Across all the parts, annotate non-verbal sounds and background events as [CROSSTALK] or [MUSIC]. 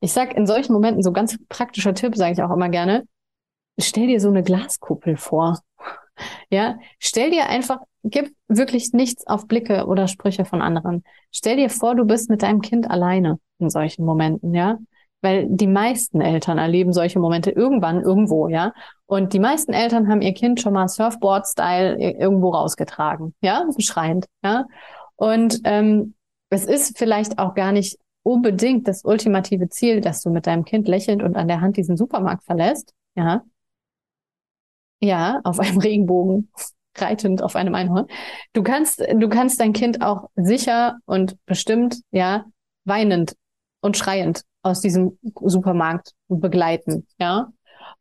Ich sag in solchen Momenten, so ganz praktischer Tipp, sage ich auch immer gerne, stell dir so eine Glaskuppel vor. [LAUGHS] Ja, stell dir einfach, gib wirklich nichts auf Blicke oder Sprüche von anderen. Stell dir vor, du bist mit deinem Kind alleine in solchen Momenten, ja. Weil die meisten Eltern erleben solche Momente irgendwann irgendwo, ja. Und die meisten Eltern haben ihr Kind schon mal Surfboard-Style irgendwo rausgetragen, ja, schreiend, ja. Und ähm, es ist vielleicht auch gar nicht unbedingt das ultimative Ziel, dass du mit deinem Kind lächelnd und an der Hand diesen Supermarkt verlässt, ja. Ja, auf [LAUGHS] einem Regenbogen reitend auf einem Einhorn. Du kannst, du kannst dein Kind auch sicher und bestimmt, ja, weinend und schreiend aus diesem Supermarkt begleiten, ja.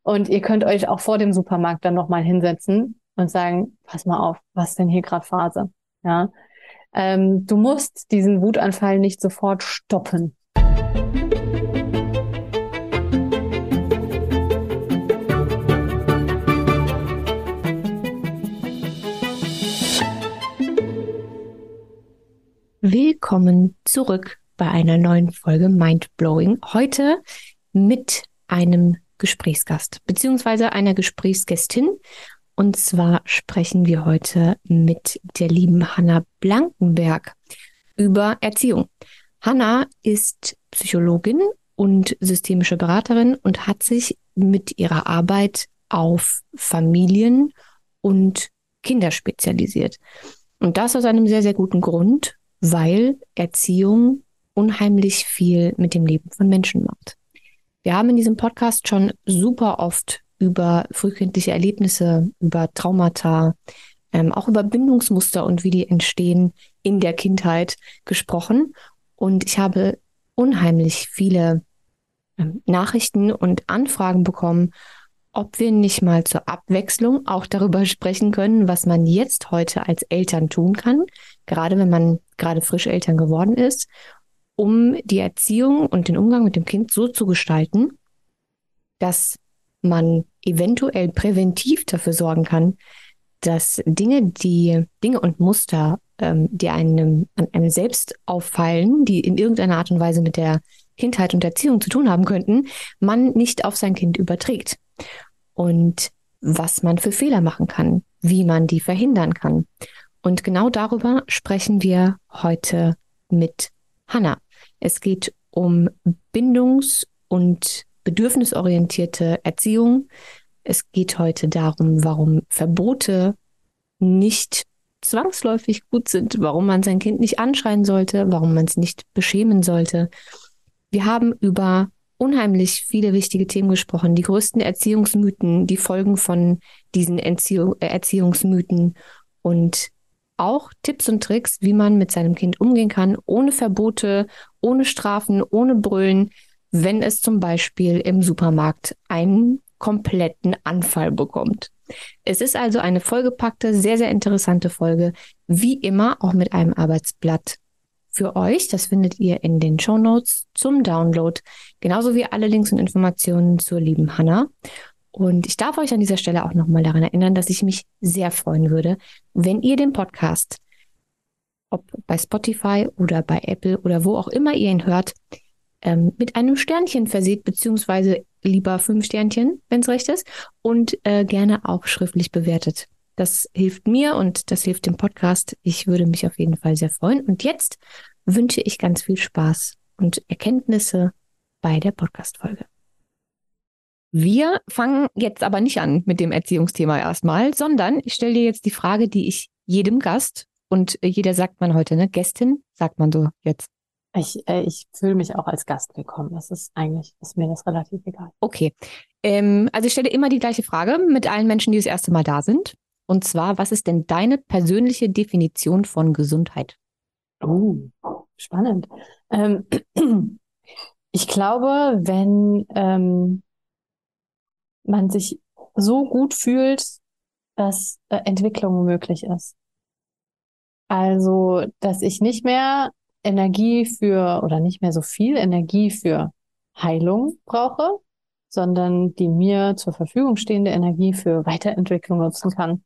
Und ihr könnt euch auch vor dem Supermarkt dann nochmal hinsetzen und sagen, pass mal auf, was denn hier gerade Phase, ja. Ähm, du musst diesen Wutanfall nicht sofort stoppen. Willkommen zurück bei einer neuen Folge Mindblowing. Heute mit einem Gesprächsgast beziehungsweise einer Gesprächsgästin. Und zwar sprechen wir heute mit der lieben Hanna Blankenberg über Erziehung. Hanna ist Psychologin und systemische Beraterin und hat sich mit ihrer Arbeit auf Familien und Kinder spezialisiert. Und das aus einem sehr, sehr guten Grund, weil Erziehung unheimlich viel mit dem Leben von Menschen macht. Wir haben in diesem Podcast schon super oft über frühkindliche Erlebnisse, über Traumata, ähm, auch über Bindungsmuster und wie die entstehen in der Kindheit gesprochen. Und ich habe unheimlich viele ähm, Nachrichten und Anfragen bekommen, ob wir nicht mal zur Abwechslung auch darüber sprechen können, was man jetzt heute als Eltern tun kann, gerade wenn man gerade frisch Eltern geworden ist, um die Erziehung und den Umgang mit dem Kind so zu gestalten, dass man eventuell präventiv dafür sorgen kann, dass Dinge, die Dinge und Muster, ähm, die einem an einem selbst auffallen, die in irgendeiner Art und Weise mit der Kindheit und Erziehung zu tun haben könnten, man nicht auf sein Kind überträgt und was man für Fehler machen kann, wie man die verhindern kann. Und genau darüber sprechen wir heute mit Hanna. Es geht um bindungs- und bedürfnisorientierte Erziehung. Es geht heute darum, warum Verbote nicht zwangsläufig gut sind, warum man sein Kind nicht anschreien sollte, warum man es nicht beschämen sollte. Wir haben über unheimlich viele wichtige Themen gesprochen. Die größten Erziehungsmythen, die Folgen von diesen Erziehung, äh, Erziehungsmythen und auch Tipps und Tricks, wie man mit seinem Kind umgehen kann, ohne Verbote, ohne Strafen, ohne Brüllen, wenn es zum Beispiel im Supermarkt einen kompletten Anfall bekommt. Es ist also eine vollgepackte, sehr, sehr interessante Folge, wie immer auch mit einem Arbeitsblatt für euch. Das findet ihr in den Show Notes zum Download, genauso wie alle Links und Informationen zur lieben Hanna. Und ich darf euch an dieser Stelle auch nochmal daran erinnern, dass ich mich sehr freuen würde, wenn ihr den Podcast, ob bei Spotify oder bei Apple oder wo auch immer ihr ihn hört, ähm, mit einem Sternchen verseht, beziehungsweise lieber fünf Sternchen, wenn es recht ist, und äh, gerne auch schriftlich bewertet. Das hilft mir und das hilft dem Podcast. Ich würde mich auf jeden Fall sehr freuen. Und jetzt wünsche ich ganz viel Spaß und Erkenntnisse bei der Podcast-Folge. Wir fangen jetzt aber nicht an mit dem Erziehungsthema erstmal, sondern ich stelle dir jetzt die Frage, die ich jedem Gast und jeder sagt man heute, ne? Gästin sagt man so jetzt. Ich, äh, ich fühle mich auch als Gast willkommen. Das ist eigentlich, ist mir das relativ egal. Okay. Ähm, also ich stelle immer die gleiche Frage mit allen Menschen, die das erste Mal da sind. Und zwar, was ist denn deine persönliche Definition von Gesundheit? Oh, spannend. Ähm, [CLEARS THROAT] ich glaube, wenn ähm, man sich so gut fühlt, dass äh, Entwicklung möglich ist. Also, dass ich nicht mehr Energie für oder nicht mehr so viel Energie für Heilung brauche, sondern die mir zur Verfügung stehende Energie für Weiterentwicklung nutzen kann.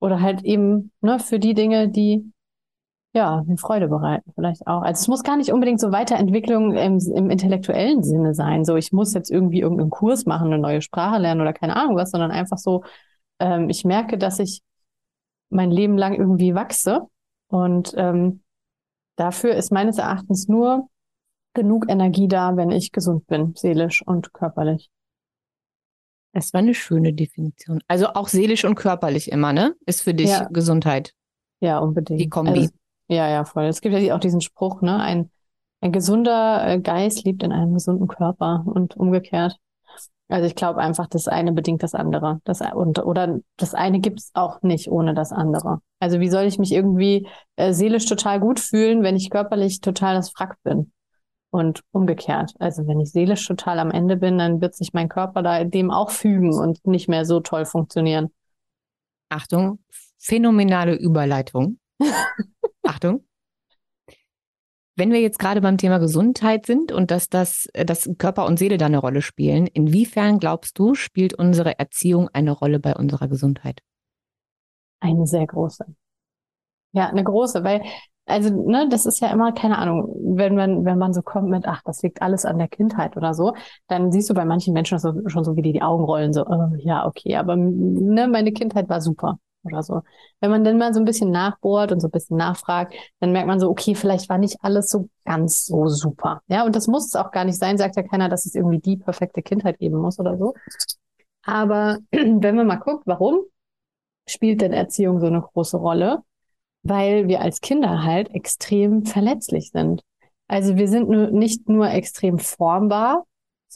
Oder halt eben ne, für die Dinge, die ja, eine Freude bereiten, vielleicht auch. Also es muss gar nicht unbedingt so Weiterentwicklung im, im intellektuellen Sinne sein. So, ich muss jetzt irgendwie irgendeinen Kurs machen, eine neue Sprache lernen oder keine Ahnung was, sondern einfach so, ähm, ich merke, dass ich mein Leben lang irgendwie wachse. Und ähm, dafür ist meines Erachtens nur genug Energie da, wenn ich gesund bin, seelisch und körperlich. Das war eine schöne Definition. Also auch seelisch und körperlich immer, ne? Ist für dich ja. Gesundheit. Ja, unbedingt. Die Kombi. Also, ja, ja, voll. Es gibt ja auch diesen Spruch, ne? Ein, ein gesunder äh, Geist lebt in einem gesunden Körper und umgekehrt. Also ich glaube einfach, das eine bedingt das andere. Das, und, oder das eine gibt es auch nicht ohne das andere. Also wie soll ich mich irgendwie äh, seelisch total gut fühlen, wenn ich körperlich total das Frack bin? Und umgekehrt. Also wenn ich seelisch total am Ende bin, dann wird sich mein Körper da dem auch fügen und nicht mehr so toll funktionieren. Achtung, phänomenale Überleitung. [LAUGHS] Achtung. Wenn wir jetzt gerade beim Thema Gesundheit sind und dass das dass Körper und Seele da eine Rolle spielen, inwiefern glaubst du, spielt unsere Erziehung eine Rolle bei unserer Gesundheit? Eine sehr große. Ja, eine große, weil also, ne, das ist ja immer, keine Ahnung, wenn man, wenn man so kommt mit, ach, das liegt alles an der Kindheit oder so, dann siehst du bei manchen Menschen so, schon so, wie die die Augen rollen, so, oh, ja, okay, aber ne, meine Kindheit war super oder so. Wenn man dann mal so ein bisschen nachbohrt und so ein bisschen nachfragt, dann merkt man so, okay, vielleicht war nicht alles so ganz so super. Ja, und das muss es auch gar nicht sein, sagt ja keiner, dass es irgendwie die perfekte Kindheit geben muss oder so. Aber [CLEARS THROAT] wenn man mal guckt, warum spielt denn Erziehung so eine große Rolle? Weil wir als Kinder halt extrem verletzlich sind. Also wir sind nicht nur extrem formbar,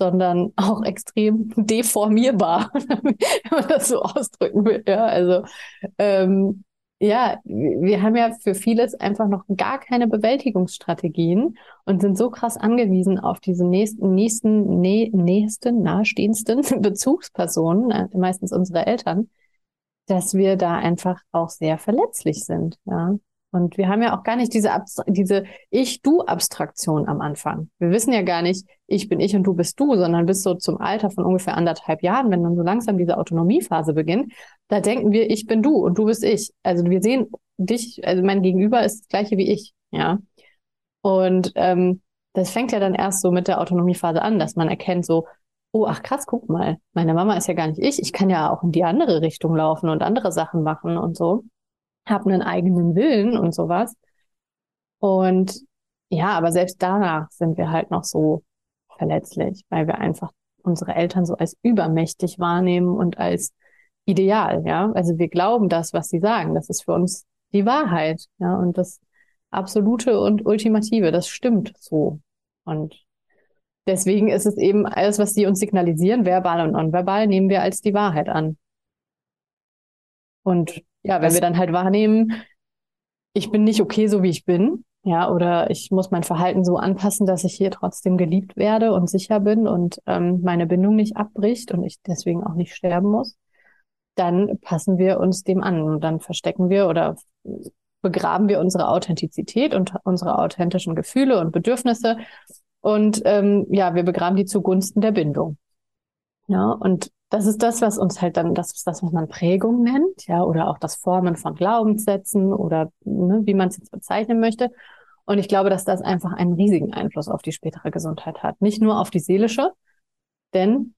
sondern auch extrem [LAUGHS] deformierbar, [LAUGHS] wenn man das so ausdrücken will. Ja, also ähm, ja, wir haben ja für vieles einfach noch gar keine Bewältigungsstrategien und sind so krass angewiesen auf diese nächsten, nächsten, nä nächsten, nahestehendsten [LAUGHS] Bezugspersonen, äh, meistens unsere Eltern, dass wir da einfach auch sehr verletzlich sind. Ja. Und wir haben ja auch gar nicht diese, diese Ich-Du-Abstraktion am Anfang. Wir wissen ja gar nicht, ich bin ich und du bist du, sondern bis so zum Alter von ungefähr anderthalb Jahren, wenn dann so langsam diese Autonomiephase beginnt, da denken wir, ich bin du und du bist ich. Also wir sehen dich, also mein Gegenüber ist das gleiche wie ich, ja. Und ähm, das fängt ja dann erst so mit der Autonomiephase an, dass man erkennt so, oh, ach krass, guck mal, meine Mama ist ja gar nicht ich, ich kann ja auch in die andere Richtung laufen und andere Sachen machen und so habe einen eigenen Willen und sowas. Und ja, aber selbst danach sind wir halt noch so verletzlich, weil wir einfach unsere Eltern so als übermächtig wahrnehmen und als ideal, ja. Also wir glauben das, was sie sagen. Das ist für uns die Wahrheit, ja. Und das Absolute und Ultimative, das stimmt so. Und deswegen ist es eben alles, was sie uns signalisieren, verbal und nonverbal, nehmen wir als die Wahrheit an. Und ja, wenn das wir dann halt wahrnehmen, ich bin nicht okay, so wie ich bin, ja, oder ich muss mein Verhalten so anpassen, dass ich hier trotzdem geliebt werde und sicher bin und ähm, meine Bindung nicht abbricht und ich deswegen auch nicht sterben muss, dann passen wir uns dem an und dann verstecken wir oder begraben wir unsere Authentizität und unsere authentischen Gefühle und Bedürfnisse und ähm, ja, wir begraben die zugunsten der Bindung. Ja, und das ist das, was uns halt dann, das ist das, was man Prägung nennt, ja, oder auch das Formen von Glaubenssätzen oder ne, wie man es jetzt bezeichnen möchte. Und ich glaube, dass das einfach einen riesigen Einfluss auf die spätere Gesundheit hat. Nicht nur auf die seelische, denn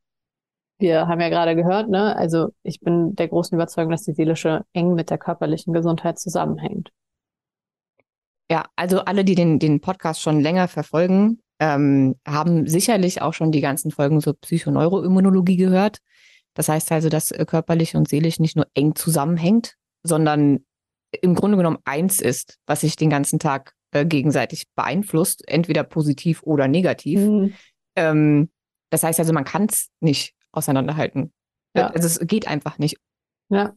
wir haben ja gerade gehört, ne, also ich bin der großen Überzeugung, dass die seelische eng mit der körperlichen Gesundheit zusammenhängt. Ja, also alle, die den, den Podcast schon länger verfolgen, ähm, haben sicherlich auch schon die ganzen Folgen zur Psychoneuroimmunologie gehört. Das heißt also, dass äh, körperlich und seelisch nicht nur eng zusammenhängt, sondern im Grunde genommen eins ist, was sich den ganzen Tag äh, gegenseitig beeinflusst, entweder positiv oder negativ. Mhm. Ähm, das heißt also, man kann es nicht auseinanderhalten. Ja. Also es geht einfach nicht. Ja.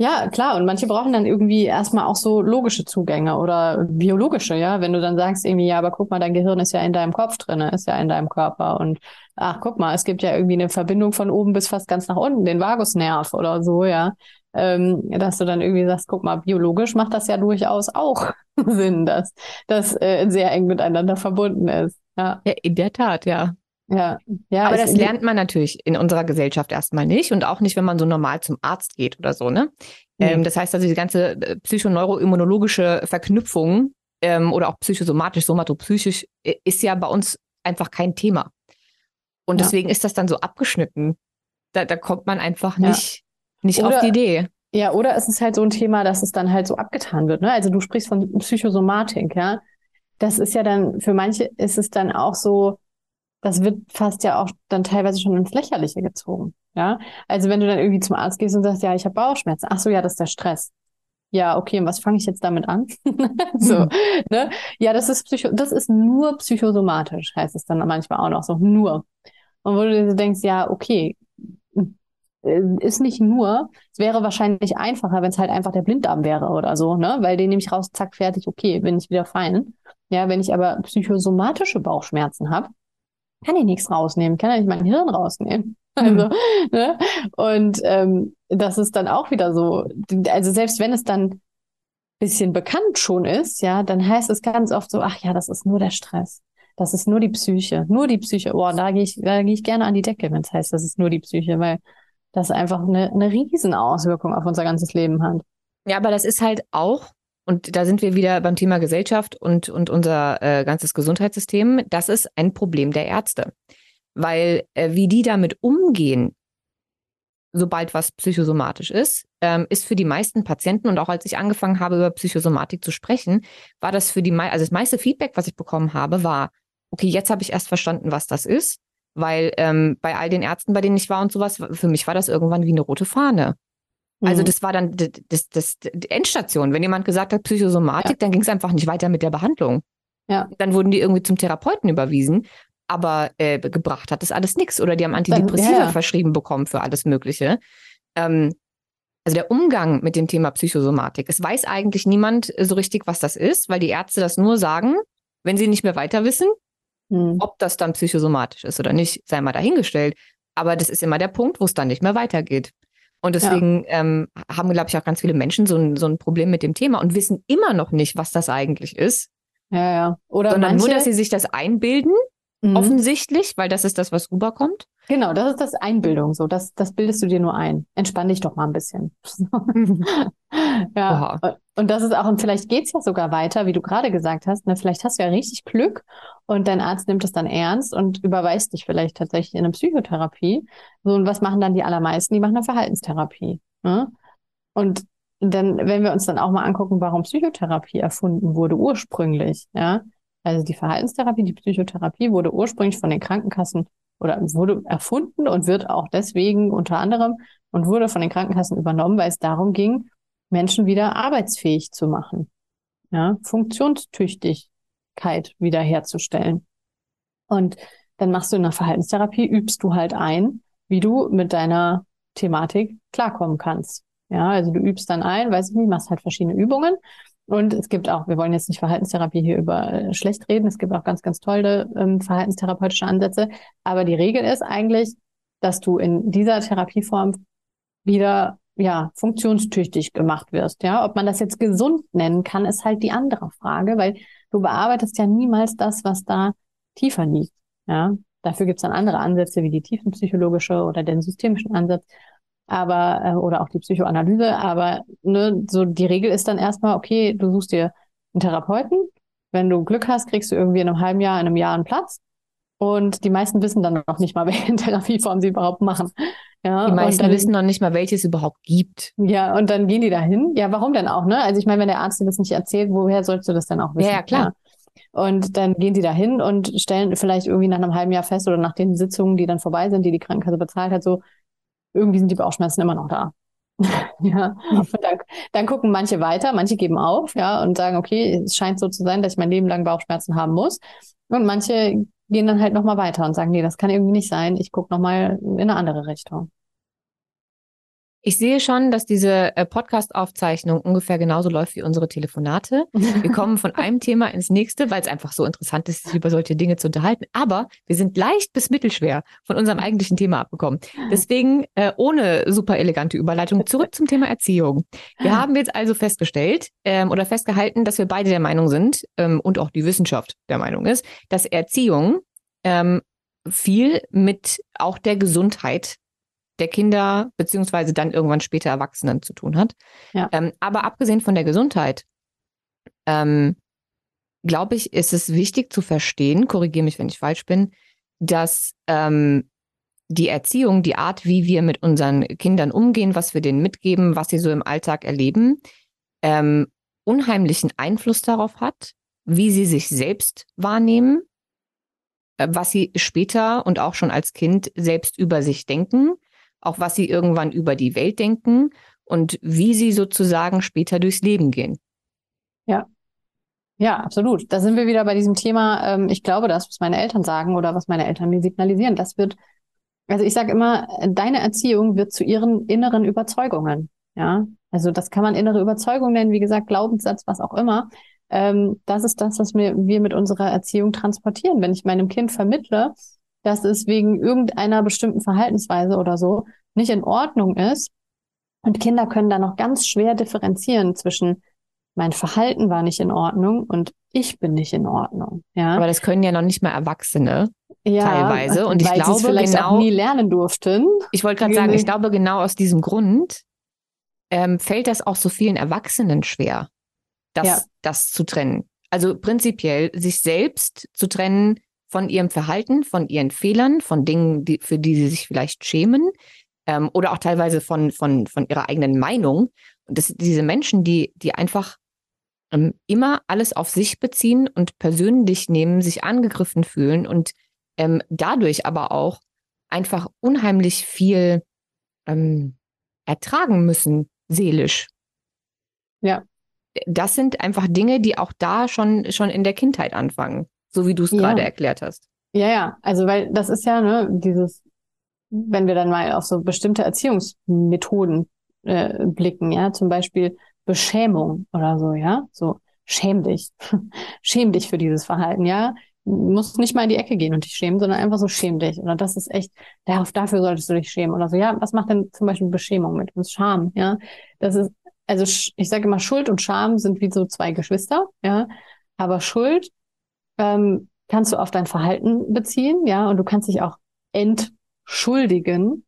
Ja, klar. Und manche brauchen dann irgendwie erstmal auch so logische Zugänge oder biologische, ja. Wenn du dann sagst irgendwie, ja, aber guck mal, dein Gehirn ist ja in deinem Kopf drinne, ist ja in deinem Körper und ach, guck mal, es gibt ja irgendwie eine Verbindung von oben bis fast ganz nach unten, den Vagusnerv oder so, ja. Ähm, dass du dann irgendwie sagst, guck mal, biologisch macht das ja durchaus auch [LAUGHS] Sinn, dass das äh, sehr eng miteinander verbunden ist. Ja. ja, in der Tat, ja. Ja, ja. Aber das lernt man natürlich in unserer Gesellschaft erstmal nicht und auch nicht, wenn man so normal zum Arzt geht oder so, ne? Mhm. Ähm, das heißt also, die ganze äh, psychoneuroimmunologische Verknüpfung ähm, oder auch psychosomatisch, somatopsychisch, ist ja bei uns einfach kein Thema. Und ja. deswegen ist das dann so abgeschnitten. Da, da kommt man einfach nicht, ja. nicht oder, auf die Idee. Ja, oder es ist halt so ein Thema, dass es dann halt so abgetan wird. Ne? Also du sprichst von Psychosomatik, ja. Das ist ja dann, für manche ist es dann auch so, das wird fast ja auch dann teilweise schon ins Lächerliche gezogen. Ja, also wenn du dann irgendwie zum Arzt gehst und sagst, ja, ich habe Bauchschmerzen. Ach so, ja, das ist der Stress. Ja, okay, und was fange ich jetzt damit an? [LAUGHS] so, mhm. ne? Ja, das ist psycho, das ist nur psychosomatisch, heißt es dann manchmal auch noch so, nur. Und wo du dir denkst, ja, okay, äh, ist nicht nur, es wäre wahrscheinlich einfacher, wenn es halt einfach der Blinddarm wäre oder so, ne? Weil den nehme ich raus, zack, fertig, okay, bin ich wieder fein. Ja, wenn ich aber psychosomatische Bauchschmerzen habe, kann ich nichts rausnehmen, kann ja nicht mein Hirn rausnehmen. [LAUGHS] Also, mhm. ne? Und ähm, das ist dann auch wieder so, also selbst wenn es dann bisschen bekannt schon ist, ja, dann heißt es ganz oft so, ach ja, das ist nur der Stress. Das ist nur die Psyche, nur die Psyche. Boah, da gehe ich, da gehe ich gerne an die Decke, wenn es heißt, das ist nur die Psyche, weil das einfach eine, eine Riesenauswirkung auf unser ganzes Leben hat. Ja, aber das ist halt auch, und da sind wir wieder beim Thema Gesellschaft und, und unser äh, ganzes Gesundheitssystem, das ist ein Problem der Ärzte. Weil äh, wie die damit umgehen, sobald was psychosomatisch ist, ähm, ist für die meisten Patienten und auch als ich angefangen habe, über Psychosomatik zu sprechen, war das für die, also das meiste Feedback, was ich bekommen habe, war, okay, jetzt habe ich erst verstanden, was das ist, weil ähm, bei all den Ärzten, bei denen ich war und sowas, für mich war das irgendwann wie eine rote Fahne. Also mhm. das war dann das, das, das, die Endstation. Wenn jemand gesagt hat Psychosomatik, ja. dann ging es einfach nicht weiter mit der Behandlung. Ja. Dann wurden die irgendwie zum Therapeuten überwiesen, aber äh, gebracht hat das alles nichts. Oder die haben Antidepressiva dann, ja. verschrieben bekommen für alles Mögliche. Ähm, also der Umgang mit dem Thema Psychosomatik. Es weiß eigentlich niemand so richtig, was das ist, weil die Ärzte das nur sagen, wenn sie nicht mehr weiter wissen. Hm. Ob das dann psychosomatisch ist oder nicht, sei mal dahingestellt. Aber das ist immer der Punkt, wo es dann nicht mehr weitergeht. Und deswegen ja. ähm, haben, glaube ich, auch ganz viele Menschen so ein, so ein Problem mit dem Thema und wissen immer noch nicht, was das eigentlich ist. Ja, ja. Oder sondern manche... nur, dass sie sich das einbilden Mhm. Offensichtlich, weil das ist das, was rüberkommt. Genau, das ist das Einbildung. So, das, das bildest du dir nur ein. Entspann dich doch mal ein bisschen. [LAUGHS] ja. Oha. Und das ist auch, und vielleicht geht's ja sogar weiter, wie du gerade gesagt hast. Ne? Vielleicht hast du ja richtig Glück und dein Arzt nimmt es dann ernst und überweist dich vielleicht tatsächlich in eine Psychotherapie. So, und was machen dann die allermeisten? Die machen eine Verhaltenstherapie. Ne? Und dann, wenn wir uns dann auch mal angucken, warum Psychotherapie erfunden wurde ursprünglich, ja, also die Verhaltenstherapie, die Psychotherapie wurde ursprünglich von den Krankenkassen oder wurde erfunden und wird auch deswegen unter anderem und wurde von den Krankenkassen übernommen, weil es darum ging, Menschen wieder arbeitsfähig zu machen, ja, Funktionstüchtigkeit wiederherzustellen. Und dann machst du in der Verhaltenstherapie, übst du halt ein, wie du mit deiner Thematik klarkommen kannst. Ja, also du übst dann ein, weiß ich nicht, machst halt verschiedene Übungen und es gibt auch, wir wollen jetzt nicht Verhaltenstherapie hier über äh, schlecht reden, es gibt auch ganz, ganz tolle ähm, verhaltenstherapeutische Ansätze. Aber die Regel ist eigentlich, dass du in dieser Therapieform wieder ja, funktionstüchtig gemacht wirst. Ja, ob man das jetzt gesund nennen kann, ist halt die andere Frage, weil du bearbeitest ja niemals das, was da tiefer liegt. Ja, dafür gibt es dann andere Ansätze wie die tiefenpsychologische oder den systemischen Ansatz aber äh, oder auch die Psychoanalyse, aber ne, so die Regel ist dann erstmal, okay, du suchst dir einen Therapeuten. Wenn du Glück hast, kriegst du irgendwie in einem halben Jahr, in einem Jahr einen Platz. Und die meisten wissen dann noch nicht mal, [LAUGHS] welche Therapieform sie überhaupt machen. Ja, die meisten dann, wissen noch nicht mal, welches es überhaupt gibt. Ja, und dann gehen die dahin. Ja, warum denn auch, ne? Also ich meine, wenn der Arzt dir das nicht erzählt, woher sollst du das dann auch wissen? Ja, ja klar. Ja. Und dann gehen die dahin und stellen vielleicht irgendwie nach einem halben Jahr fest oder nach den Sitzungen, die dann vorbei sind, die die Krankenkasse bezahlt hat, so, irgendwie sind die Bauchschmerzen immer noch da. [LAUGHS] ja, und dann, dann gucken manche weiter, manche geben auf, ja, und sagen, okay, es scheint so zu sein, dass ich mein Leben lang Bauchschmerzen haben muss. Und manche gehen dann halt nochmal weiter und sagen, nee, das kann irgendwie nicht sein, ich gucke nochmal in eine andere Richtung. Ich sehe schon, dass diese äh, Podcast-Aufzeichnung ungefähr genauso läuft wie unsere Telefonate. Wir kommen von [LAUGHS] einem Thema ins nächste, weil es einfach so interessant ist, sich über solche Dinge zu unterhalten. Aber wir sind leicht bis mittelschwer von unserem eigentlichen Thema abgekommen. Deswegen äh, ohne super elegante Überleitung zurück zum Thema Erziehung. Wir haben jetzt also festgestellt ähm, oder festgehalten, dass wir beide der Meinung sind ähm, und auch die Wissenschaft der Meinung ist, dass Erziehung ähm, viel mit auch der Gesundheit der Kinder beziehungsweise dann irgendwann später Erwachsenen zu tun hat. Ja. Ähm, aber abgesehen von der Gesundheit ähm, glaube ich, ist es wichtig zu verstehen, korrigiere mich, wenn ich falsch bin, dass ähm, die Erziehung, die Art, wie wir mit unseren Kindern umgehen, was wir denen mitgeben, was sie so im Alltag erleben, ähm, unheimlichen Einfluss darauf hat, wie sie sich selbst wahrnehmen, äh, was sie später und auch schon als Kind selbst über sich denken, auch was sie irgendwann über die Welt denken und wie sie sozusagen später durchs Leben gehen. Ja. Ja, absolut. Da sind wir wieder bei diesem Thema, ähm, ich glaube das, was meine Eltern sagen oder was meine Eltern mir signalisieren, das wird, also ich sage immer, deine Erziehung wird zu ihren inneren Überzeugungen. Ja, also das kann man innere Überzeugung nennen, wie gesagt, Glaubenssatz, was auch immer. Ähm, das ist das, was wir, wir mit unserer Erziehung transportieren. Wenn ich meinem Kind vermittle, dass es wegen irgendeiner bestimmten Verhaltensweise oder so nicht in Ordnung ist, und Kinder können da noch ganz schwer differenzieren zwischen mein Verhalten war nicht in Ordnung und ich bin nicht in Ordnung. Ja. Aber das können ja noch nicht mal Erwachsene ja, teilweise. Und ich glaube vielleicht genau, auch nie lernen durften. Ich wollte gerade sagen, ich glaube genau aus diesem Grund ähm, fällt das auch so vielen Erwachsenen schwer, das, ja. das zu trennen. Also prinzipiell sich selbst zu trennen von ihrem Verhalten, von ihren Fehlern, von Dingen, die, für die sie sich vielleicht schämen ähm, oder auch teilweise von, von, von ihrer eigenen Meinung. Und das, diese Menschen, die, die einfach ähm, immer alles auf sich beziehen und persönlich nehmen, sich angegriffen fühlen und ähm, dadurch aber auch einfach unheimlich viel ähm, ertragen müssen, seelisch. Ja. Das sind einfach Dinge, die auch da schon, schon in der Kindheit anfangen, so wie du es ja. gerade erklärt hast. Ja, ja, also weil das ist ja ne, dieses, wenn wir dann mal auf so bestimmte Erziehungsmethoden äh, blicken, ja, zum Beispiel Beschämung oder so, ja, so schäm dich, [LAUGHS] schäm dich für dieses Verhalten, ja, muss nicht mal in die Ecke gehen und dich schämen, sondern einfach so schäm dich. Oder das ist echt, darauf, dafür solltest du dich schämen. Oder so, ja, was macht denn zum Beispiel Beschämung mit uns? Scham, ja. Das ist, also ich sage immer, Schuld und Scham sind wie so zwei Geschwister, ja. Aber Schuld ähm, kannst du auf dein Verhalten beziehen, ja, und du kannst dich auch entschuldigen.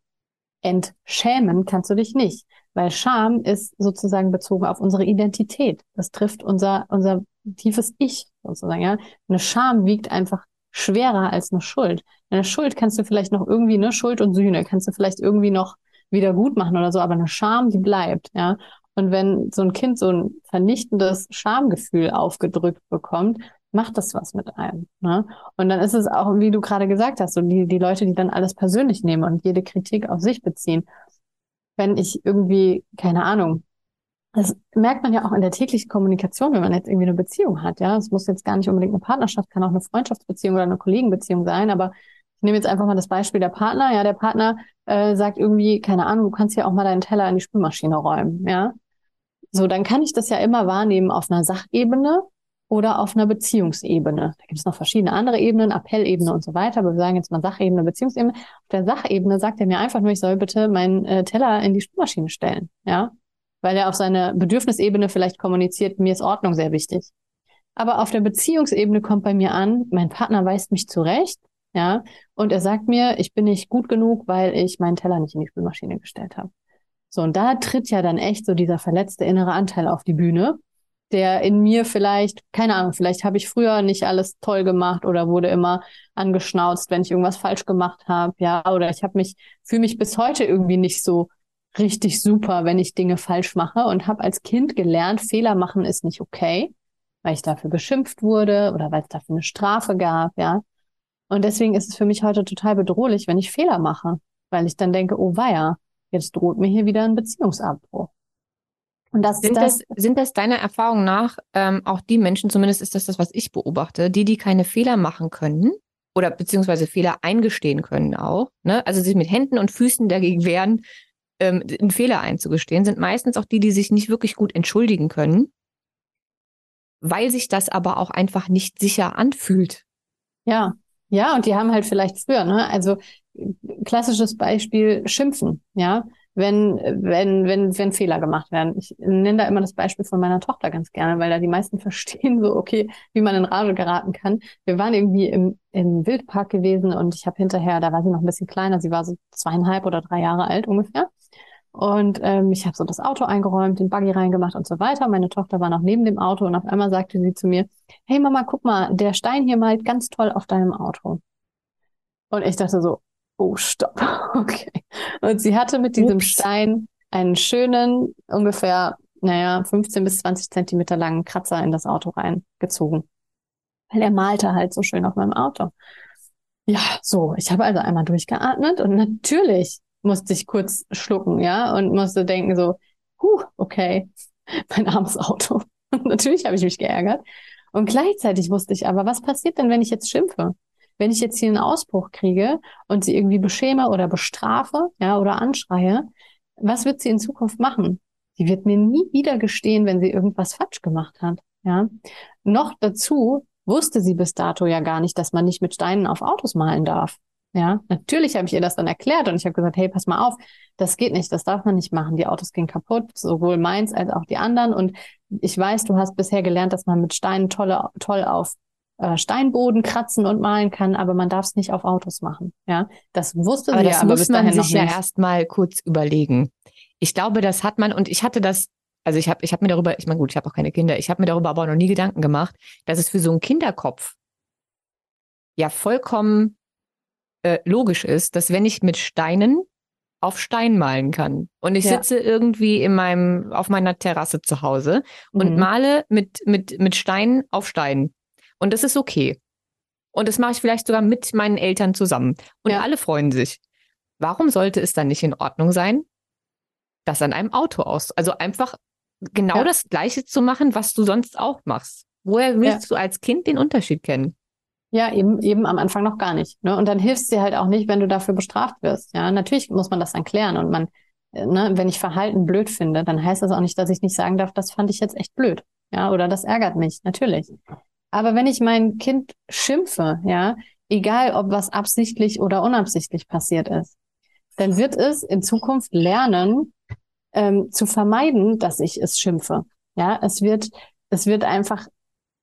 Entschämen kannst du dich nicht, weil Scham ist sozusagen bezogen auf unsere Identität. Das trifft unser, unser tiefes Ich sozusagen, ja. Eine Scham wiegt einfach schwerer als eine Schuld. Eine Schuld kannst du vielleicht noch irgendwie, ne, Schuld und Sühne kannst du vielleicht irgendwie noch wieder gut machen oder so, aber eine Scham, die bleibt, ja. Und wenn so ein Kind so ein vernichtendes Schamgefühl aufgedrückt bekommt, macht das was mit einem. Ne? Und dann ist es auch, wie du gerade gesagt hast, so die, die Leute, die dann alles persönlich nehmen und jede Kritik auf sich beziehen. Wenn ich irgendwie, keine Ahnung, das merkt man ja auch in der täglichen Kommunikation, wenn man jetzt irgendwie eine Beziehung hat. Ja, es muss jetzt gar nicht unbedingt eine Partnerschaft, kann auch eine Freundschaftsbeziehung oder eine Kollegenbeziehung sein. Aber ich nehme jetzt einfach mal das Beispiel der Partner. Ja, der Partner äh, sagt irgendwie, keine Ahnung, du kannst ja auch mal deinen Teller in die Spülmaschine räumen. Ja, so dann kann ich das ja immer wahrnehmen auf einer Sachebene oder auf einer Beziehungsebene. Da gibt es noch verschiedene andere Ebenen, Appellebene und so weiter. Aber wir sagen jetzt mal Sachebene, Beziehungsebene. Auf der Sachebene sagt er mir einfach nur, ich soll bitte meinen äh, Teller in die Spülmaschine stellen. Ja, weil er auf seiner Bedürfnisebene vielleicht kommuniziert, mir ist Ordnung sehr wichtig. Aber auf der Beziehungsebene kommt bei mir an, mein Partner weist mich zurecht, ja, und er sagt mir, ich bin nicht gut genug, weil ich meinen Teller nicht in die Spülmaschine gestellt habe. So, und da tritt ja dann echt so dieser verletzte innere Anteil auf die Bühne, der in mir vielleicht, keine Ahnung, vielleicht habe ich früher nicht alles toll gemacht oder wurde immer angeschnauzt, wenn ich irgendwas falsch gemacht habe, ja, oder ich habe mich, fühle mich bis heute irgendwie nicht so richtig super, wenn ich Dinge falsch mache und habe als Kind gelernt, Fehler machen ist nicht okay, weil ich dafür beschimpft wurde oder weil es dafür eine Strafe gab, ja. Und deswegen ist es für mich heute total bedrohlich, wenn ich Fehler mache, weil ich dann denke, oh weia, jetzt droht mir hier wieder ein Beziehungsabbruch. Und das sind das, das, sind das deiner Erfahrung nach ähm, auch die Menschen, zumindest ist das das, was ich beobachte, die, die keine Fehler machen können oder beziehungsweise Fehler eingestehen können auch, ne? also sich mit Händen und Füßen dagegen wehren, ähm, einen Fehler einzugestehen, sind meistens auch die, die sich nicht wirklich gut entschuldigen können, weil sich das aber auch einfach nicht sicher anfühlt. Ja, ja, und die haben halt vielleicht früher, ne? Also klassisches Beispiel Schimpfen, ja wenn, wenn, wenn, wenn Fehler gemacht werden. Ich nenne da immer das Beispiel von meiner Tochter ganz gerne, weil da die meisten [LAUGHS] verstehen so, okay, wie man in Rage geraten kann. Wir waren irgendwie im, im Wildpark gewesen und ich habe hinterher, da war sie noch ein bisschen kleiner, sie war so zweieinhalb oder drei Jahre alt ungefähr. Und ähm, ich habe so das Auto eingeräumt, den Buggy reingemacht und so weiter. Meine Tochter war noch neben dem Auto und auf einmal sagte sie zu mir, hey Mama, guck mal, der Stein hier malt ganz toll auf deinem Auto. Und ich dachte so, oh, stopp. [LAUGHS] Okay. Und sie hatte mit diesem Ups. Stein einen schönen, ungefähr, naja, 15 bis 20 Zentimeter langen Kratzer in das Auto reingezogen. Weil er malte halt so schön auf meinem Auto. Ja, so, ich habe also einmal durchgeatmet und natürlich musste ich kurz schlucken, ja, und musste denken so, huh, okay, [LAUGHS] mein armes Auto. [LAUGHS] natürlich habe ich mich geärgert. Und gleichzeitig wusste ich aber, was passiert denn, wenn ich jetzt schimpfe? Wenn ich jetzt hier einen Ausbruch kriege und sie irgendwie beschäme oder bestrafe, ja, oder anschreie, was wird sie in Zukunft machen? Sie wird mir nie wieder gestehen, wenn sie irgendwas falsch gemacht hat, ja. Noch dazu wusste sie bis dato ja gar nicht, dass man nicht mit Steinen auf Autos malen darf. Ja, natürlich habe ich ihr das dann erklärt und ich habe gesagt, hey, pass mal auf, das geht nicht, das darf man nicht machen. Die Autos gehen kaputt, sowohl meins als auch die anderen. Und ich weiß, du hast bisher gelernt, dass man mit Steinen tolle, toll auf äh, Steinboden kratzen und malen kann, aber man darf es nicht auf Autos machen. Ja, das wusste aber sie das aber muss man sich ja erstmal kurz überlegen. Ich glaube, das hat man und ich hatte das also ich habe ich hab mir darüber, ich meine gut, ich habe auch keine Kinder, ich habe mir darüber aber noch nie Gedanken gemacht, dass es für so einen Kinderkopf ja vollkommen äh, logisch ist, dass wenn ich mit Steinen auf Stein malen kann und ich ja. sitze irgendwie in meinem auf meiner Terrasse zu Hause und mhm. male mit mit mit Steinen auf Stein und das ist okay und das mache ich vielleicht sogar mit meinen Eltern zusammen und ja. alle freuen sich. Warum sollte es dann nicht in Ordnung sein, das an einem Auto aus, also einfach genau ja. das Gleiche zu machen, was du sonst auch machst. Woher willst ja. du als Kind den Unterschied kennen? Ja, eben, eben am Anfang noch gar nicht. Ne? Und dann hilfst dir halt auch nicht, wenn du dafür bestraft wirst. Ja, natürlich muss man das dann klären. Und man, äh, ne, wenn ich Verhalten blöd finde, dann heißt das auch nicht, dass ich nicht sagen darf, das fand ich jetzt echt blöd. Ja, oder das ärgert mich. Natürlich. Aber wenn ich mein Kind schimpfe, ja, egal ob was absichtlich oder unabsichtlich passiert ist, dann wird es in Zukunft lernen, ähm, zu vermeiden, dass ich es schimpfe. Ja, es wird, es wird einfach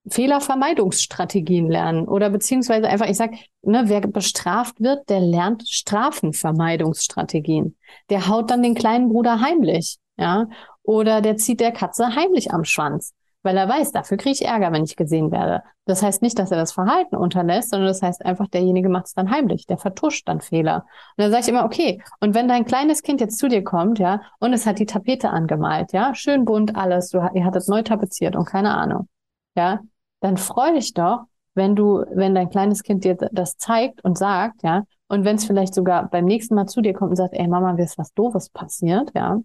Fehlervermeidungsstrategien lernen oder beziehungsweise einfach, ich sag, ne, wer bestraft wird, der lernt Strafenvermeidungsstrategien. Der haut dann den kleinen Bruder heimlich, ja, oder der zieht der Katze heimlich am Schwanz weil er weiß, dafür kriege ich Ärger, wenn ich gesehen werde. Das heißt nicht, dass er das Verhalten unterlässt, sondern das heißt einfach, derjenige macht es dann heimlich, der vertuscht dann Fehler. Und dann sage ich immer, okay, und wenn dein kleines Kind jetzt zu dir kommt, ja, und es hat die Tapete angemalt, ja, schön bunt alles, du, ihr hattet neu tapeziert und keine Ahnung, ja, dann freu dich doch, wenn du, wenn dein kleines Kind dir das zeigt und sagt, ja, und wenn es vielleicht sogar beim nächsten Mal zu dir kommt und sagt, ey Mama, mir ist was Doofes passiert, ja,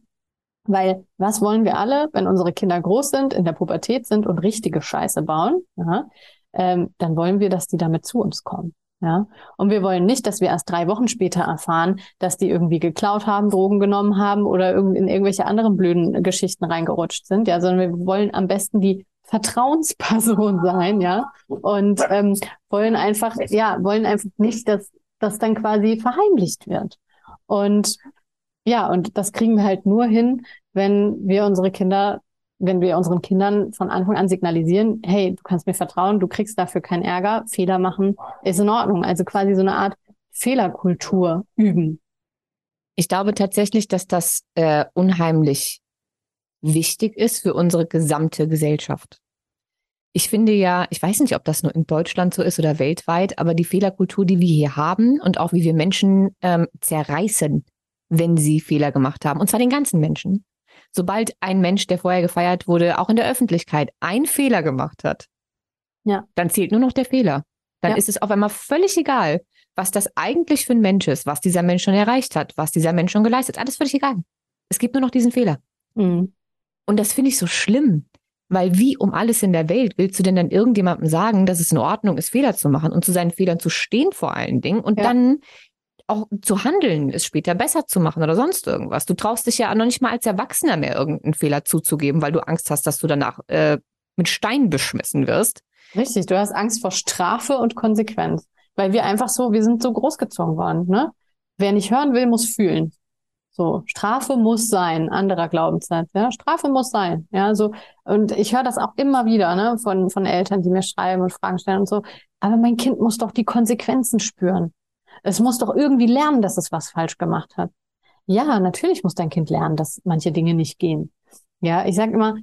weil was wollen wir alle, wenn unsere Kinder groß sind, in der Pubertät sind und richtige Scheiße bauen, ja, ähm, dann wollen wir, dass die damit zu uns kommen. Ja, und wir wollen nicht, dass wir erst drei Wochen später erfahren, dass die irgendwie geklaut haben, Drogen genommen haben oder in irgendwelche anderen blöden Geschichten reingerutscht sind. Ja, sondern wir wollen am besten die Vertrauensperson [LAUGHS] sein, ja, und ähm, wollen einfach, ja, wollen einfach nicht, dass das dann quasi verheimlicht wird. Und ja, und das kriegen wir halt nur hin, wenn wir unsere Kinder, wenn wir unseren Kindern von Anfang an signalisieren, hey, du kannst mir vertrauen, du kriegst dafür keinen Ärger, Fehler machen ist in Ordnung. Also quasi so eine Art Fehlerkultur üben. Ich glaube tatsächlich, dass das äh, unheimlich wichtig ist für unsere gesamte Gesellschaft. Ich finde ja, ich weiß nicht, ob das nur in Deutschland so ist oder weltweit, aber die Fehlerkultur, die wir hier haben und auch wie wir Menschen ähm, zerreißen, wenn sie Fehler gemacht haben. Und zwar den ganzen Menschen. Sobald ein Mensch, der vorher gefeiert wurde, auch in der Öffentlichkeit einen Fehler gemacht hat, ja. dann zählt nur noch der Fehler. Dann ja. ist es auf einmal völlig egal, was das eigentlich für ein Mensch ist, was dieser Mensch schon erreicht hat, was dieser Mensch schon geleistet hat. Alles völlig egal. Es gibt nur noch diesen Fehler. Mhm. Und das finde ich so schlimm. Weil wie um alles in der Welt willst du denn dann irgendjemandem sagen, dass es in Ordnung ist, Fehler zu machen und zu seinen Fehlern zu stehen vor allen Dingen und ja. dann auch zu handeln, es später besser zu machen oder sonst irgendwas. Du traust dich ja noch nicht mal als Erwachsener mehr irgendeinen Fehler zuzugeben, weil du Angst hast, dass du danach äh, mit Stein beschmissen wirst. Richtig, du hast Angst vor Strafe und Konsequenz. Weil wir einfach so, wir sind so großgezogen worden, ne? Wer nicht hören will, muss fühlen. So, Strafe muss sein, anderer Glaubenssatz, ja. Strafe muss sein, ja, so. Und ich höre das auch immer wieder, ne, von, von Eltern, die mir schreiben und Fragen stellen und so. Aber mein Kind muss doch die Konsequenzen spüren. Es muss doch irgendwie lernen, dass es was falsch gemacht hat. Ja, natürlich muss dein Kind lernen, dass manche Dinge nicht gehen. Ja, ich sage immer,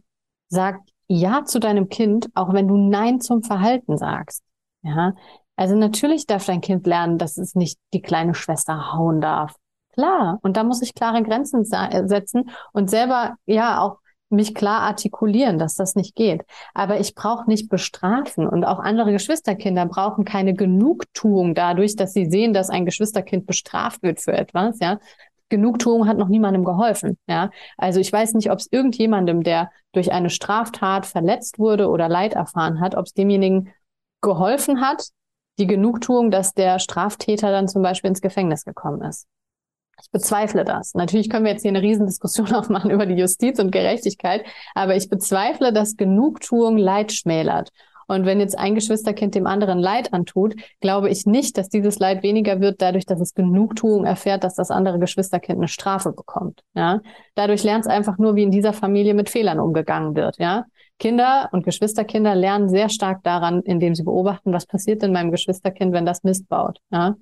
sag Ja zu deinem Kind, auch wenn du Nein zum Verhalten sagst. Ja, also natürlich darf dein Kind lernen, dass es nicht die kleine Schwester hauen darf. Klar. Und da muss ich klare Grenzen setzen und selber ja auch mich klar artikulieren, dass das nicht geht. Aber ich brauche nicht bestrafen und auch andere Geschwisterkinder brauchen keine Genugtuung dadurch, dass sie sehen, dass ein Geschwisterkind bestraft wird für etwas, ja. Genugtuung hat noch niemandem geholfen, ja. Also ich weiß nicht, ob es irgendjemandem, der durch eine Straftat verletzt wurde oder Leid erfahren hat, ob es demjenigen geholfen hat, die Genugtuung, dass der Straftäter dann zum Beispiel ins Gefängnis gekommen ist. Ich bezweifle das. Natürlich können wir jetzt hier eine Riesendiskussion [LAUGHS] aufmachen über die Justiz und Gerechtigkeit, aber ich bezweifle, dass Genugtuung Leid schmälert. Und wenn jetzt ein Geschwisterkind dem anderen Leid antut, glaube ich nicht, dass dieses Leid weniger wird, dadurch, dass es Genugtuung erfährt, dass das andere Geschwisterkind eine Strafe bekommt. Ja, dadurch lernt es einfach nur, wie in dieser Familie mit Fehlern umgegangen wird. Ja, Kinder und Geschwisterkinder lernen sehr stark daran, indem sie beobachten, was passiert in meinem Geschwisterkind, wenn das Mist baut. Ja,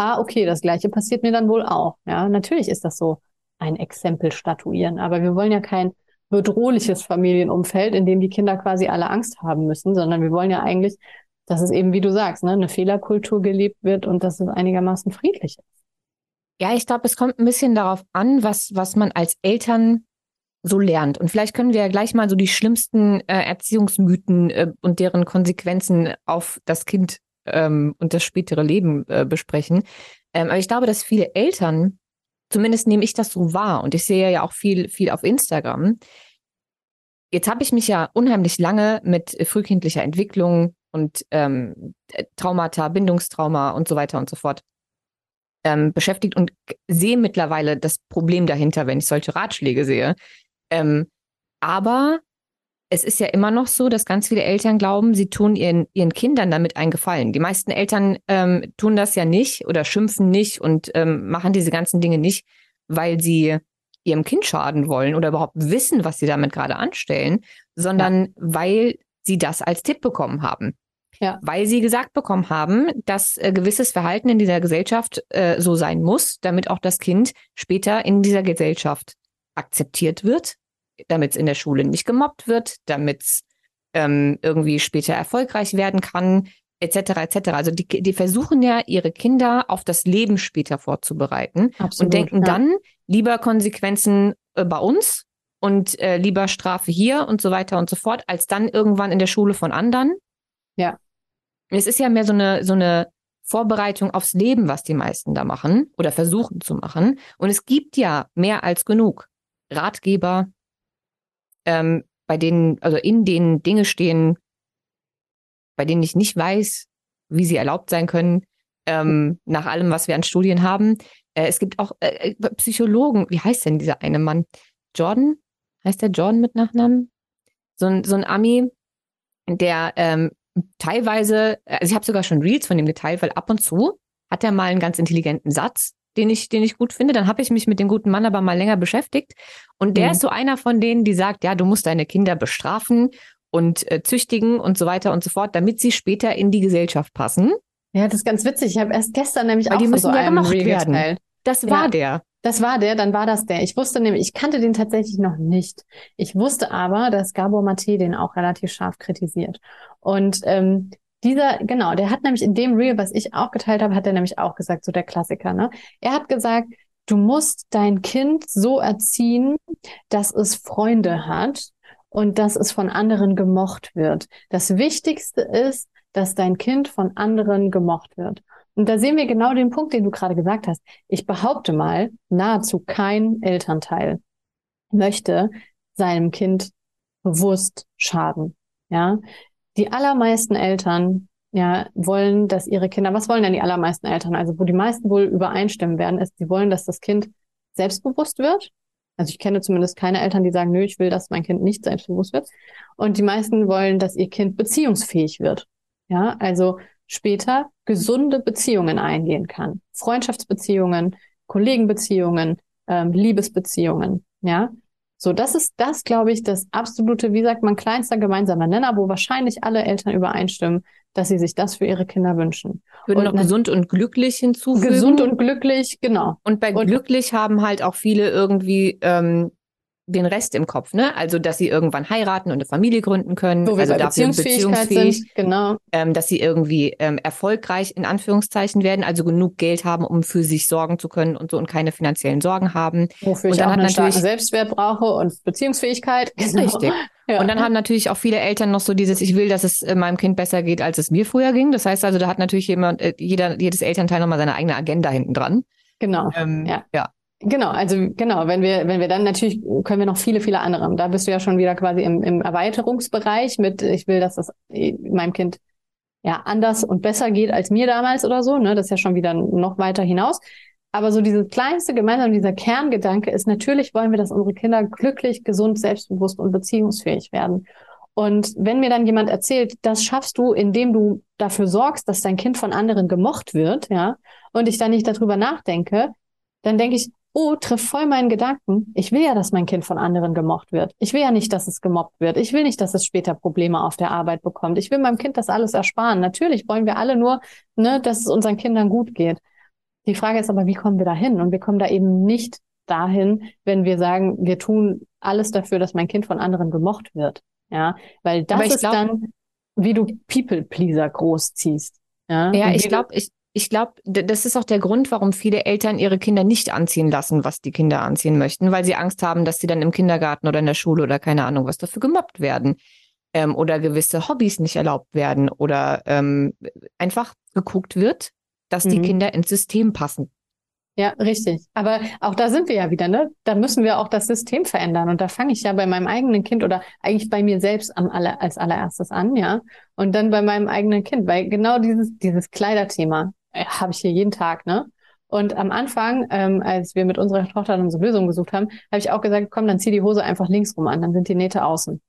ah, okay, das Gleiche passiert mir dann wohl auch. Ja, natürlich ist das so ein Exempel statuieren, aber wir wollen ja kein bedrohliches Familienumfeld, in dem die Kinder quasi alle Angst haben müssen, sondern wir wollen ja eigentlich, dass es eben, wie du sagst, ne, eine Fehlerkultur gelebt wird und dass es einigermaßen friedlich ist. Ja, ich glaube, es kommt ein bisschen darauf an, was, was man als Eltern so lernt. Und vielleicht können wir ja gleich mal so die schlimmsten äh, Erziehungsmythen äh, und deren Konsequenzen auf das Kind ähm, und das spätere Leben äh, besprechen. Ähm, aber ich glaube, dass viele Eltern, zumindest nehme ich das so wahr, und ich sehe ja auch viel, viel auf Instagram. Jetzt habe ich mich ja unheimlich lange mit frühkindlicher Entwicklung und ähm, Traumata, Bindungstrauma und so weiter und so fort ähm, beschäftigt und sehe mittlerweile das Problem dahinter, wenn ich solche Ratschläge sehe. Ähm, aber es ist ja immer noch so, dass ganz viele Eltern glauben, sie tun ihren, ihren Kindern damit einen Gefallen. Die meisten Eltern ähm, tun das ja nicht oder schimpfen nicht und ähm, machen diese ganzen Dinge nicht, weil sie ihrem Kind schaden wollen oder überhaupt wissen, was sie damit gerade anstellen, sondern ja. weil sie das als Tipp bekommen haben. Ja. Weil sie gesagt bekommen haben, dass äh, gewisses Verhalten in dieser Gesellschaft äh, so sein muss, damit auch das Kind später in dieser Gesellschaft akzeptiert wird damit es in der Schule nicht gemobbt wird, damit es ähm, irgendwie später erfolgreich werden kann, etc. etc. Also die, die versuchen ja, ihre Kinder auf das Leben später vorzubereiten Absolut, und denken ja. dann lieber Konsequenzen äh, bei uns und äh, lieber Strafe hier und so weiter und so fort, als dann irgendwann in der Schule von anderen. Ja. Es ist ja mehr so eine, so eine Vorbereitung aufs Leben, was die meisten da machen oder versuchen zu machen. Und es gibt ja mehr als genug Ratgeber, ähm, bei denen, also in denen Dinge stehen, bei denen ich nicht weiß, wie sie erlaubt sein können, ähm, nach allem, was wir an Studien haben. Äh, es gibt auch äh, äh Psychologen, wie heißt denn dieser eine Mann? Jordan? Heißt der Jordan mit Nachnamen? So ein, so ein Ami, der ähm, teilweise, also ich habe sogar schon Reels von dem geteilt, weil ab und zu hat er mal einen ganz intelligenten Satz, den ich, den ich gut finde. Dann habe ich mich mit dem guten Mann aber mal länger beschäftigt. Und der mhm. ist so einer von denen, die sagt, ja, du musst deine Kinder bestrafen und äh, züchtigen und so weiter und so fort, damit sie später in die Gesellschaft passen. Ja, das ist ganz witzig. Ich habe erst gestern nämlich Weil auch die müssen so ja gemacht werden. Geteilt. Das war ja, der. Das war der, dann war das der. Ich wusste nämlich, ich kannte den tatsächlich noch nicht. Ich wusste aber, dass Gabor Maté den auch relativ scharf kritisiert. Und ähm, dieser, genau, der hat nämlich in dem Reel, was ich auch geteilt habe, hat er nämlich auch gesagt, so der Klassiker, ne? Er hat gesagt, du musst dein Kind so erziehen, dass es Freunde hat und dass es von anderen gemocht wird. Das Wichtigste ist, dass dein Kind von anderen gemocht wird. Und da sehen wir genau den Punkt, den du gerade gesagt hast. Ich behaupte mal, nahezu kein Elternteil möchte seinem Kind bewusst schaden. Ja, die allermeisten Eltern ja, wollen, dass ihre Kinder, was wollen denn die allermeisten Eltern? Also, wo die meisten wohl übereinstimmen werden, ist, sie wollen, dass das Kind selbstbewusst wird. Also ich kenne zumindest keine Eltern, die sagen, nö, ich will, dass mein Kind nicht selbstbewusst wird. Und die meisten wollen, dass ihr Kind beziehungsfähig wird. Ja, also später gesunde Beziehungen eingehen kann. Freundschaftsbeziehungen, Kollegenbeziehungen, ähm, Liebesbeziehungen. Ja, So, das ist das, glaube ich, das absolute, wie sagt man, kleinster gemeinsamer Nenner, wo wahrscheinlich alle Eltern übereinstimmen, dass sie sich das für ihre Kinder wünschen. Ich würde noch gesund und glücklich hinzufügen. Gesund und glücklich, genau. Und bei Und- glücklich haben halt auch viele irgendwie ähm, den Rest im Kopf, ne? Also, dass sie irgendwann heiraten und eine Familie gründen können. Wo also dafür Beziehungsfähigkeit beziehungsfähig, sind, genau. ähm, dass sie irgendwie ähm, erfolgreich in Anführungszeichen werden, also genug Geld haben, um für sich sorgen zu können und so und keine finanziellen Sorgen haben. Wofür Und ich dann auch einen natürlich- Selbstwert brauche und Beziehungsfähigkeit. Genau. Richtig. Ja. Und dann haben natürlich auch viele Eltern noch so dieses, ich will, dass es äh, meinem Kind besser geht, als es mir früher ging. Das heißt also, da hat natürlich jemand, äh, jeder, jedes Elternteil nochmal seine eigene Agenda hinten dran. genau. Ähm, Ja. ja. Genau, also genau, wenn wir, wenn wir dann natürlich, können wir noch viele, viele andere. Da bist du ja schon wieder quasi im, im Erweiterungsbereich mit, ich will, dass das äh, meinem Kind ja anders und besser geht als mir damals oder so, ne? Das ist ja schon wieder noch weiter hinaus. Aber so dieses kleinste gemeinsam, dieser Kerngedanke ist, natürlich wollen wir, dass unsere Kinder glücklich, gesund, selbstbewusst und beziehungsfähig werden. Und wenn mir dann jemand erzählt, das schaffst du, indem du dafür sorgst, dass dein Kind von anderen gemocht wird, ja, und ich dann nicht darüber nachdenke, dann denke ich, oh, triff voll meinen Gedanken. Ich will ja, dass mein Kind von anderen gemocht wird. Ich will ja nicht, dass es gemobbt wird. Ich will nicht, dass es später Probleme auf der Arbeit bekommt. Ich will meinem Kind das alles ersparen. Natürlich wollen wir alle nur, ne, dass es unseren Kindern gut geht. Die Frage ist aber, wie kommen wir dahin? Und wir kommen da eben nicht dahin, wenn wir sagen, wir tun alles dafür, dass mein Kind von anderen gemocht wird. Ja, weil das ist glaub- dann, wie du People-Pleaser großziehst. Ja, Ja, ich glaube, ich, ich glaube, das ist auch der Grund, warum viele Eltern ihre Kinder nicht anziehen lassen, was die Kinder anziehen möchten, weil sie Angst haben, dass sie dann im Kindergarten oder in der Schule oder keine Ahnung was dafür gemobbt werden ähm, oder gewisse Hobbys nicht erlaubt werden oder ähm, einfach geguckt wird, dass die Mhm. Kinder ins System passen. Ja, richtig. Aber auch da sind wir ja wieder, ne? Da müssen wir auch das System verändern. Und da fange ich ja bei meinem eigenen Kind oder eigentlich bei mir selbst am aller, als allererstes an, ja. Und dann bei meinem eigenen Kind, weil genau dieses, dieses Kleiderthema habe ich hier jeden Tag, ne? Und am Anfang, ähm, als wir mit unserer Tochter dann unsere Lösung gesucht haben, habe ich auch gesagt, komm, dann zieh die Hose einfach links rum an, dann sind die Nähte außen.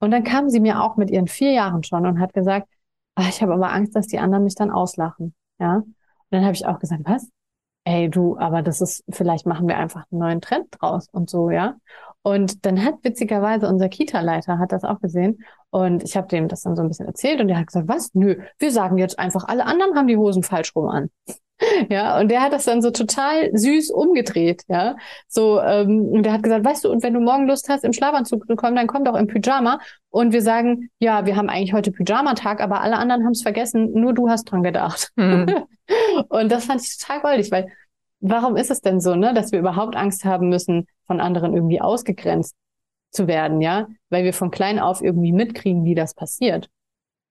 Und dann kam sie mir auch mit ihren vier Jahren schon und hat gesagt, ah, ich habe aber Angst, dass die anderen mich dann auslachen, ja. Und dann habe ich auch gesagt, was? ey, du, aber das ist, vielleicht machen wir einfach einen neuen Trend draus und so, ja. Und dann hat witzigerweise unser Kita-Leiter hat das auch gesehen und ich habe dem das dann so ein bisschen erzählt und der hat gesagt, was? Nö, wir sagen jetzt einfach, alle anderen haben die Hosen falsch rum an. [LAUGHS] Ja, und der hat das dann so total süß umgedreht, ja. So, ähm, und der hat gesagt, weißt du, und wenn du morgen Lust hast, im Schlafanzug zu kommen, dann komm doch im Pyjama. Und wir sagen, ja, wir haben eigentlich heute Pyjama-Tag, aber alle anderen haben es vergessen, nur du hast dran gedacht. Hm. [LAUGHS] Und das fand ich total goldig, weil warum ist es denn so, ne, dass wir überhaupt Angst haben müssen, von anderen irgendwie ausgegrenzt zu werden, ja? Weil wir von klein auf irgendwie mitkriegen, wie das passiert.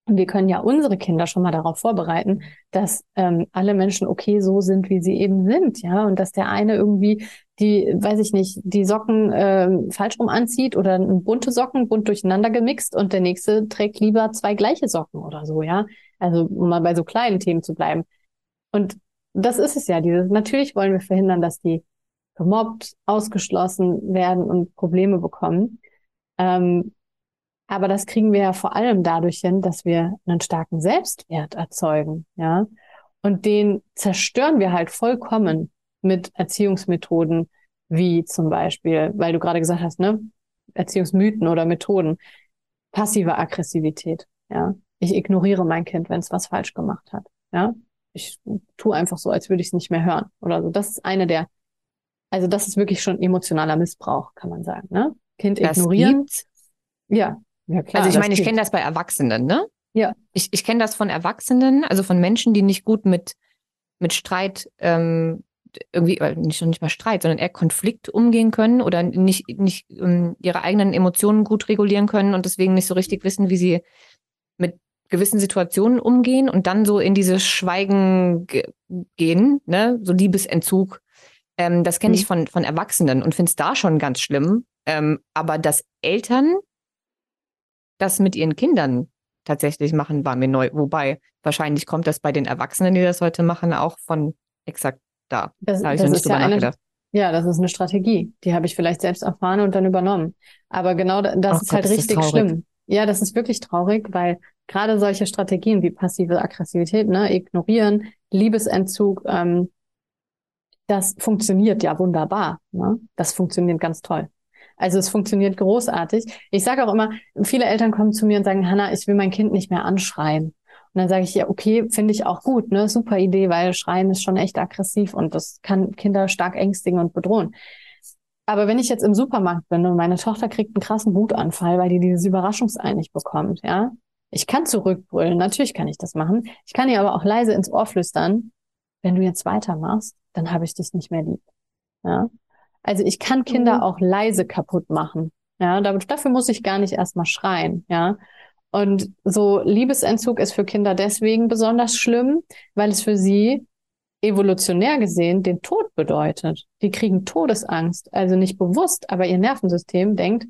Und wir können ja unsere Kinder schon mal darauf vorbereiten, dass ähm, alle Menschen okay so sind, wie sie eben sind, ja, und dass der eine irgendwie die, weiß ich nicht, die Socken ähm, falsch rum anzieht oder bunte Socken bunt durcheinander gemixt und der nächste trägt lieber zwei gleiche Socken oder so, ja. Also um mal bei so kleinen Themen zu bleiben. Und das ist es ja, dieses, natürlich wollen wir verhindern, dass die gemobbt, ausgeschlossen werden und Probleme bekommen. Ähm, aber das kriegen wir ja vor allem dadurch hin, dass wir einen starken Selbstwert erzeugen, ja. Und den zerstören wir halt vollkommen mit Erziehungsmethoden, wie zum Beispiel, weil du gerade gesagt hast, ne, Erziehungsmythen oder Methoden, passive Aggressivität, ja. Ich ignoriere mein Kind, wenn es was falsch gemacht hat, ja. Ich tue einfach so, als würde ich es nicht mehr hören oder so. Das ist eine der, also das ist wirklich schon emotionaler Missbrauch, kann man sagen, ne? Kind Das ignorieren. gibt Ja, ja klar. also ich meine, ich kenne das bei Erwachsenen, ne? Ja. Ich, ich kenne das von Erwachsenen, also von Menschen, die nicht gut mit, mit Streit, ähm, irgendwie, äh, nicht, nicht mal Streit, sondern eher Konflikt umgehen können oder nicht, nicht ähm, ihre eigenen Emotionen gut regulieren können und deswegen nicht so richtig wissen, wie sie gewissen Situationen umgehen und dann so in dieses Schweigen ge gehen, ne? So Liebesentzug. Ähm, das kenne Mhm. ich von, von Erwachsenen und finde es da schon ganz schlimm. Ähm, aber dass Eltern das mit ihren Kindern tatsächlich machen, war mir neu. Wobei, wahrscheinlich kommt das bei den Erwachsenen, die das heute machen, auch von exakt da. Das, Da habe ich noch nicht ist ja drüber eine, nachgedacht. ja, das ist eine Strategie. Die habe ich vielleicht selbst erfahren und dann übernommen. Aber genau da- das Ach ist Gott, halt ist das richtig traurig. schlimm. Ja, das ist wirklich traurig, weil gerade solche Strategien wie passive Aggressivität, ne, ignorieren, Liebesentzug, ähm, das funktioniert ja wunderbar. Ne? Das funktioniert ganz toll. Also es funktioniert großartig. Ich sage auch immer, viele Eltern kommen zu mir und sagen, Hanna, ich will mein Kind nicht mehr anschreien. Und dann sage ich, ja, okay, finde ich auch gut, ne? Super Idee, weil Schreien ist schon echt aggressiv und das kann Kinder stark ängstigen und bedrohen. Aber wenn ich jetzt im Supermarkt bin und meine Tochter kriegt einen krassen Wutanfall, weil die dieses Überraschungsei nicht bekommt, ja, ich kann zurückbrüllen, natürlich kann ich das machen. Ich kann ihr aber auch leise ins Ohr flüstern, wenn du jetzt weitermachst, dann habe ich dich nicht mehr lieb. Ja. Also ich kann Kinder mhm. auch leise kaputt machen. Ja, dafür muss ich gar nicht erstmal schreien. Ja. Und so Liebesentzug ist für Kinder deswegen besonders schlimm, weil es für sie evolutionär gesehen den Tod bedeutet. Die kriegen Todesangst, also nicht bewusst, aber ihr Nervensystem denkt,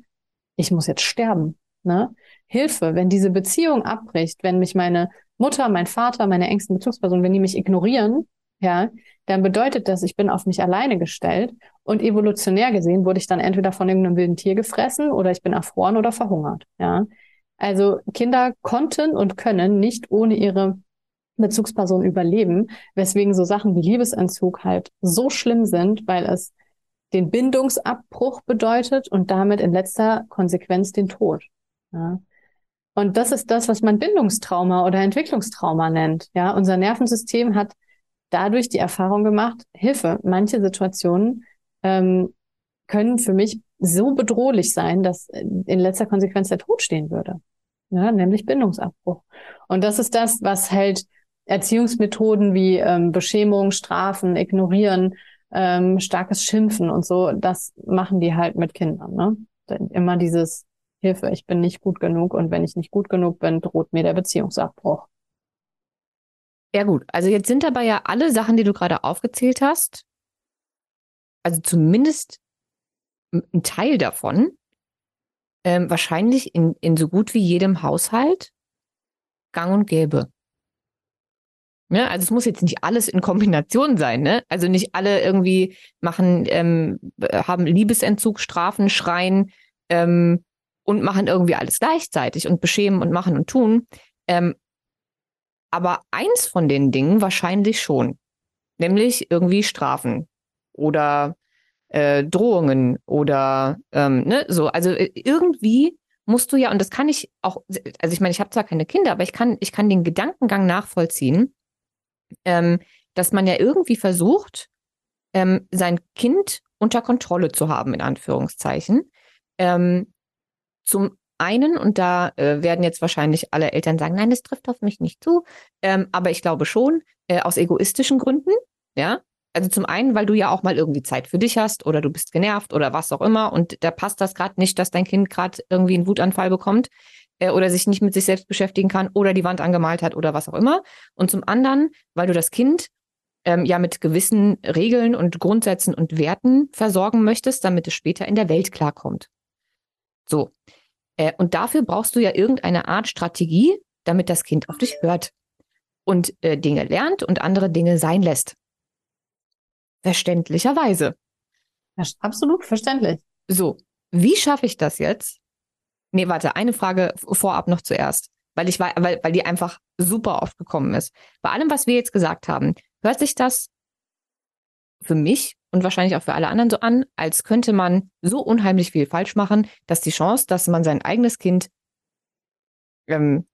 ich muss jetzt sterben. Ne? Hilfe, wenn diese Beziehung abbricht, wenn mich meine Mutter, mein Vater, meine engsten Bezugspersonen, wenn die mich ignorieren, ja, dann bedeutet das, ich bin auf mich alleine gestellt und evolutionär gesehen wurde ich dann entweder von irgendeinem wilden Tier gefressen oder ich bin erfroren oder verhungert, ja. Also Kinder konnten und können nicht ohne ihre Bezugsperson überleben, weswegen so Sachen wie Liebesentzug halt so schlimm sind, weil es den Bindungsabbruch bedeutet und damit in letzter Konsequenz den Tod. Ja. Und das ist das, was man Bindungstrauma oder Entwicklungstrauma nennt. Ja, unser Nervensystem hat dadurch die Erfahrung gemacht, Hilfe, manche Situationen ähm, können für mich so bedrohlich sein, dass in letzter Konsequenz der Tod stehen würde. Ja, nämlich Bindungsabbruch. Und das ist das, was halt Erziehungsmethoden wie ähm, Beschämung, Strafen, Ignorieren, ähm, starkes Schimpfen und so, das machen die halt mit Kindern. Ne? Immer dieses Hilfe, ich bin nicht gut genug und wenn ich nicht gut genug bin, droht mir der Beziehungsabbruch. Ja gut, also jetzt sind dabei ja alle Sachen, die du gerade aufgezählt hast, also zumindest ein Teil davon, ähm, wahrscheinlich in, in so gut wie jedem Haushalt gang und gäbe. Ne? Also es muss jetzt nicht alles in Kombination sein, ne? Also nicht alle irgendwie machen, ähm, haben Liebesentzug, Strafen, Schreien ähm, und machen irgendwie alles gleichzeitig und beschämen und machen und tun. Ähm, aber eins von den Dingen wahrscheinlich schon. Nämlich irgendwie Strafen oder äh, Drohungen oder ähm, ne, so. Also äh, irgendwie musst du ja, und das kann ich auch, also ich meine, ich habe zwar keine Kinder, aber ich kann, ich kann den Gedankengang nachvollziehen, ähm, dass man ja irgendwie versucht, ähm, sein Kind unter Kontrolle zu haben, in Anführungszeichen. Ähm, zum einen, und da äh, werden jetzt wahrscheinlich alle Eltern sagen, nein, das trifft auf mich nicht zu, ähm, aber ich glaube schon, äh, aus egoistischen Gründen, ja. Also zum einen, weil du ja auch mal irgendwie Zeit für dich hast oder du bist genervt oder was auch immer und da passt das gerade nicht, dass dein Kind gerade irgendwie einen Wutanfall bekommt äh, oder sich nicht mit sich selbst beschäftigen kann oder die Wand angemalt hat oder was auch immer. Und zum anderen, weil du das Kind ähm, ja mit gewissen Regeln und Grundsätzen und Werten versorgen möchtest, damit es später in der Welt klarkommt. So. Äh, und dafür brauchst du ja irgendeine Art Strategie, damit das Kind auf dich hört und äh, Dinge lernt und andere Dinge sein lässt. Verständlicherweise. Absolut verständlich. So, wie schaffe ich das jetzt, Nee, warte, eine Frage vorab noch zuerst, weil ich weil, weil die einfach super oft gekommen ist. Bei allem, was wir jetzt gesagt haben, hört sich das für mich und wahrscheinlich auch für alle anderen so an, als könnte man so unheimlich viel falsch machen, dass die Chance, dass man sein eigenes Kind ähm,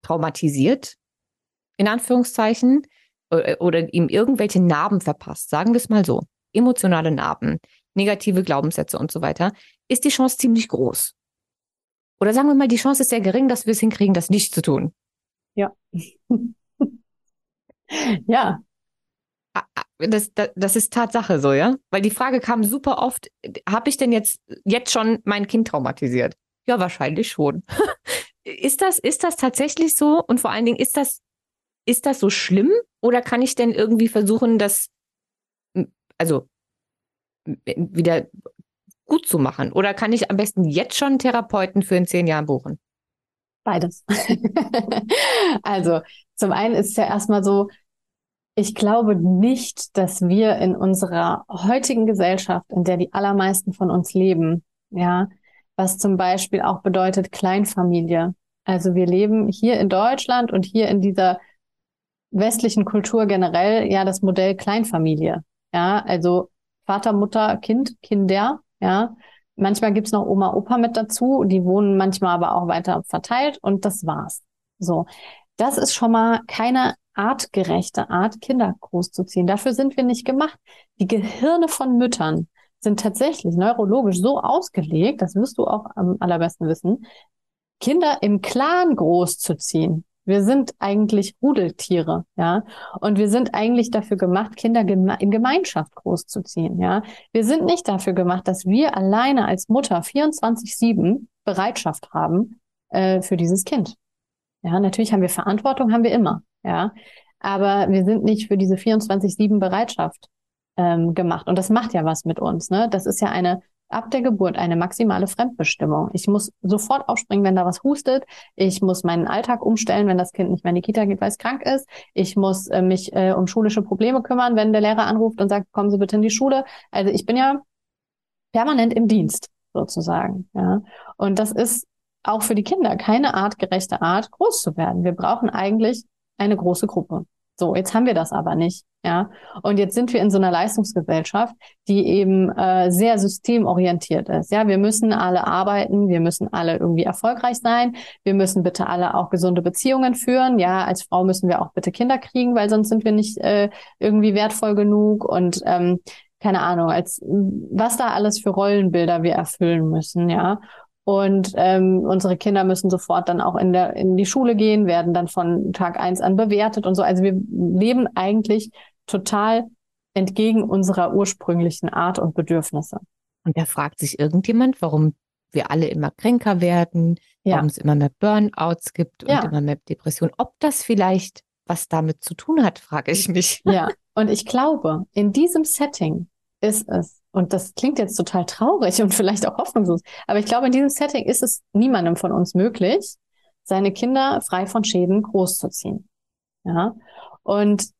traumatisiert, in Anführungszeichen, oder, oder ihm irgendwelche Narben verpasst, sagen wir es mal so, emotionale Narben, negative Glaubenssätze und so weiter, ist die Chance ziemlich groß. Oder sagen wir mal, die Chance ist sehr gering, dass wir es hinkriegen, das nicht zu tun. Ja. [LAUGHS] ja. Das, das, das ist Tatsache so, ja? Weil die Frage kam super oft, habe ich denn jetzt, jetzt schon mein Kind traumatisiert? Ja, wahrscheinlich schon. [LAUGHS] ist das, ist das tatsächlich so? Und vor allen Dingen, ist das, ist das so schlimm? Oder kann ich denn irgendwie versuchen, das, also, wieder gut zu machen? Oder kann ich am besten jetzt schon Therapeuten für in zehn Jahren buchen? Beides. [LAUGHS] also, zum einen ist es ja erstmal so, ich glaube nicht, dass wir in unserer heutigen Gesellschaft, in der die allermeisten von uns leben, ja, was zum Beispiel auch bedeutet Kleinfamilie. Also wir leben hier in Deutschland und hier in dieser westlichen Kultur generell ja das Modell Kleinfamilie. Ja, also Vater, Mutter, Kind, Kinder, ja, Manchmal gibt's noch Oma, Opa mit dazu. Die wohnen manchmal aber auch weiter verteilt und das war's. So. Das ist schon mal keine artgerechte Art, Kinder großzuziehen. Dafür sind wir nicht gemacht. Die Gehirne von Müttern sind tatsächlich neurologisch so ausgelegt, das wirst du auch am allerbesten wissen, Kinder im Clan großzuziehen. Wir sind eigentlich Rudeltiere, ja. Und wir sind eigentlich dafür gemacht, Kinder geme in Gemeinschaft großzuziehen, ja. Wir sind nicht dafür gemacht, dass wir alleine als Mutter 24-7 Bereitschaft haben äh, für dieses Kind. Ja, natürlich haben wir Verantwortung, haben wir immer, ja. Aber wir sind nicht für diese 24-7 Bereitschaft ähm, gemacht. Und das macht ja was mit uns, ne? Das ist ja eine ab der Geburt eine maximale Fremdbestimmung. Ich muss sofort aufspringen, wenn da was hustet. Ich muss meinen Alltag umstellen, wenn das Kind nicht mehr in die Kita geht, weil es krank ist. Ich muss äh, mich äh, um schulische Probleme kümmern, wenn der Lehrer anruft und sagt, kommen Sie bitte in die Schule. Also ich bin ja permanent im Dienst sozusagen. Ja. Und das ist auch für die Kinder keine artgerechte Art, groß zu werden. Wir brauchen eigentlich eine große Gruppe. So, jetzt haben wir das aber nicht. Ja, und jetzt sind wir in so einer Leistungsgesellschaft, die eben äh, sehr systemorientiert ist. Ja, wir müssen alle arbeiten, wir müssen alle irgendwie erfolgreich sein, wir müssen bitte alle auch gesunde Beziehungen führen. Ja, als Frau müssen wir auch bitte Kinder kriegen, weil sonst sind wir nicht äh, irgendwie wertvoll genug und ähm, keine Ahnung, als was da alles für Rollenbilder wir erfüllen müssen. Ja, und ähm, unsere Kinder müssen sofort dann auch in, der, in die Schule gehen, werden dann von Tag eins an bewertet und so. Also wir leben eigentlich total entgegen unserer ursprünglichen Art und Bedürfnisse. Und da fragt sich irgendjemand, warum wir alle immer kränker werden, ja. warum es immer mehr Burnouts gibt und ja. immer mehr Depressionen. Ob das vielleicht was damit zu tun hat, frage ich mich. Ja, und ich glaube, in diesem Setting ist es und das klingt jetzt total traurig und vielleicht auch hoffnungslos, aber ich glaube, in diesem Setting ist es niemandem von uns möglich, seine Kinder frei von Schäden großzuziehen. Ja. Und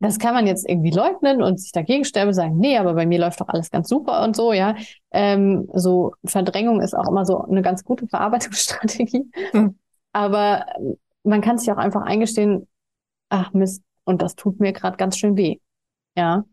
das kann man jetzt irgendwie leugnen und sich dagegen stellen und sagen, nee, aber bei mir läuft doch alles ganz super und so, ja. Ähm, so Verdrängung ist auch immer so eine ganz gute Verarbeitungsstrategie. Hm. Aber man kann sich auch einfach eingestehen, ach Mist, und das tut mir gerade ganz schön weh. Ja.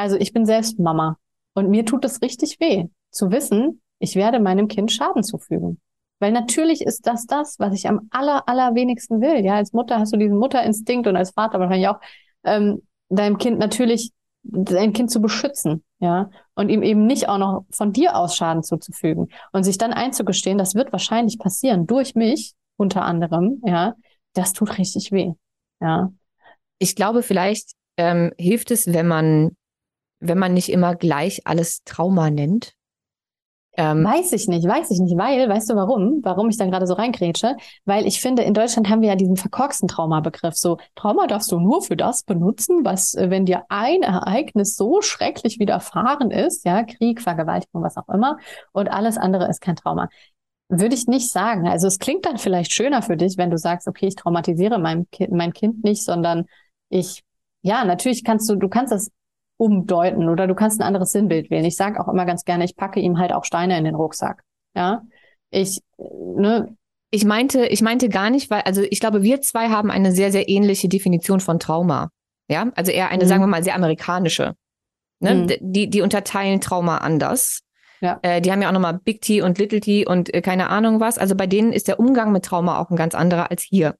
Also ich bin selbst Mama und mir tut es richtig weh, zu wissen, ich werde meinem Kind Schaden zufügen. Weil natürlich ist das das, was ich am aller, allerwenigsten will. Ja, als Mutter hast du diesen Mutterinstinkt und als Vater wahrscheinlich auch, ähm, deinem Kind natürlich, dein Kind zu beschützen, ja, und ihm eben nicht auch noch von dir aus Schaden zuzufügen und sich dann einzugestehen, das wird wahrscheinlich passieren durch mich, unter anderem, ja, das tut richtig weh, ja. Ich glaube, vielleicht ähm, hilft es, wenn man wenn man nicht immer gleich alles Trauma nennt? Ähm, weiß ich nicht, weiß ich nicht, weil, weißt du warum? Warum ich dann gerade so reingrätsche? Weil ich finde, in Deutschland haben wir ja diesen verkorksten Traumabegriff. So, Trauma darfst du nur für das benutzen, was, äh, wenn dir ein Ereignis so schrecklich widerfahren ist, ja, Krieg, Vergewaltigung, was auch immer, und alles andere ist kein Trauma. Würde ich nicht sagen. Also es klingt dann vielleicht schöner für dich, wenn du sagst, okay, ich traumatisiere mein mein Kind nicht, sondern ich, ja, natürlich kannst du, du kannst das umdeuten oder du kannst ein anderes Sinnbild wählen. Ich sage auch immer ganz gerne, ich packe ihm halt auch Steine in den Rucksack. Ja, ich, ne, ich meinte, ich meinte gar nicht, weil, also ich glaube, wir zwei haben eine sehr, sehr ähnliche Definition von Trauma. Ja, also eher eine, mhm. sagen wir mal, sehr amerikanische. Ne? Mhm. Die, die unterteilen Trauma anders. Ja. Äh, die haben ja auch nochmal Big T und Little T und äh, keine Ahnung was. Also bei denen ist der Umgang mit Trauma auch ein ganz anderer als hier.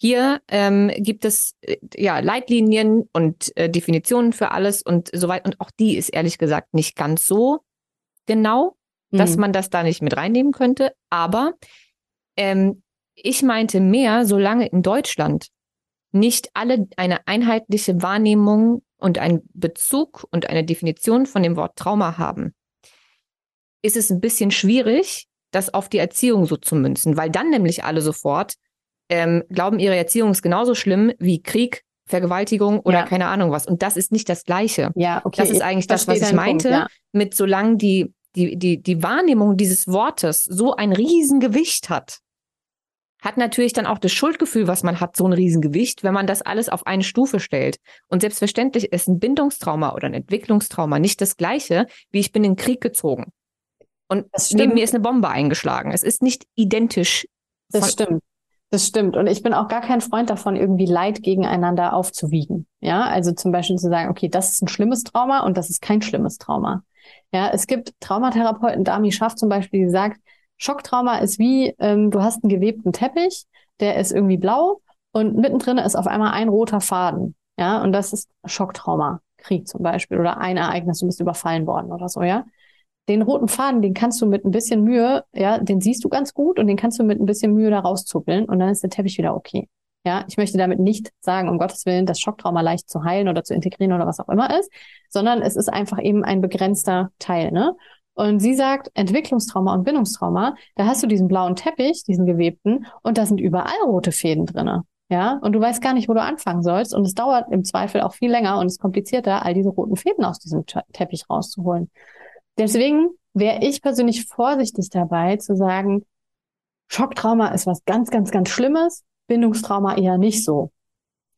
Hier ähm, gibt es äh, ja Leitlinien und äh, Definitionen für alles und so weiter. Und auch die ist ehrlich gesagt nicht ganz so genau, mhm. dass man das da nicht mit reinnehmen könnte. Aber ähm, ich meinte mehr, solange in Deutschland nicht alle eine einheitliche Wahrnehmung und einen Bezug und eine Definition von dem Wort Trauma haben, ist es ein bisschen schwierig, das auf die Erziehung so zu münzen, weil dann nämlich alle sofort ähm, glauben, ihre Erziehung ist genauso schlimm wie Krieg, Vergewaltigung oder ja. keine Ahnung was. Und das ist nicht das Gleiche. Ja, okay. Das ist eigentlich das, was ich meinte, Punkt, ja. mit solange die, die, die, die Wahrnehmung dieses Wortes so ein Riesengewicht hat, hat natürlich dann auch das Schuldgefühl, was man hat, so ein Riesengewicht, wenn man das alles auf eine Stufe stellt. Und selbstverständlich ist ein Bindungstrauma oder ein Entwicklungstrauma nicht das gleiche, wie ich bin in den Krieg gezogen. Und neben mir ist eine Bombe eingeschlagen. Es ist nicht identisch. Das stimmt. Das stimmt. Und ich bin auch gar kein Freund davon, irgendwie Leid gegeneinander aufzuwiegen. Ja, also zum Beispiel zu sagen, okay, das ist ein schlimmes Trauma und das ist kein schlimmes Trauma. Ja, es gibt Traumatherapeuten, Dami Schaff zum Beispiel, die sagt, Schocktrauma ist wie, ähm, du hast einen gewebten Teppich, der ist irgendwie blau und mittendrin ist auf einmal ein roter Faden. Ja, und das ist Schocktrauma, Krieg zum Beispiel oder ein Ereignis, du bist überfallen worden oder so, ja. Den roten Faden, den kannst du mit ein bisschen Mühe, ja, den siehst du ganz gut und den kannst du mit ein bisschen Mühe da rauszuppeln und dann ist der Teppich wieder okay. Ja, ich möchte damit nicht sagen, um Gottes Willen, das Schocktrauma leicht zu heilen oder zu integrieren oder was auch immer ist, sondern es ist einfach eben ein begrenzter Teil, ne? Und sie sagt, Entwicklungstrauma und Bindungstrauma, da hast du diesen blauen Teppich, diesen gewebten, und da sind überall rote Fäden drinne. Ja, und du weißt gar nicht, wo du anfangen sollst. Und es dauert im Zweifel auch viel länger und es ist komplizierter, all diese roten Fäden aus diesem Teppich rauszuholen. Deswegen wäre ich persönlich vorsichtig dabei zu sagen, Schocktrauma ist was ganz, ganz, ganz Schlimmes, Bindungstrauma eher nicht so.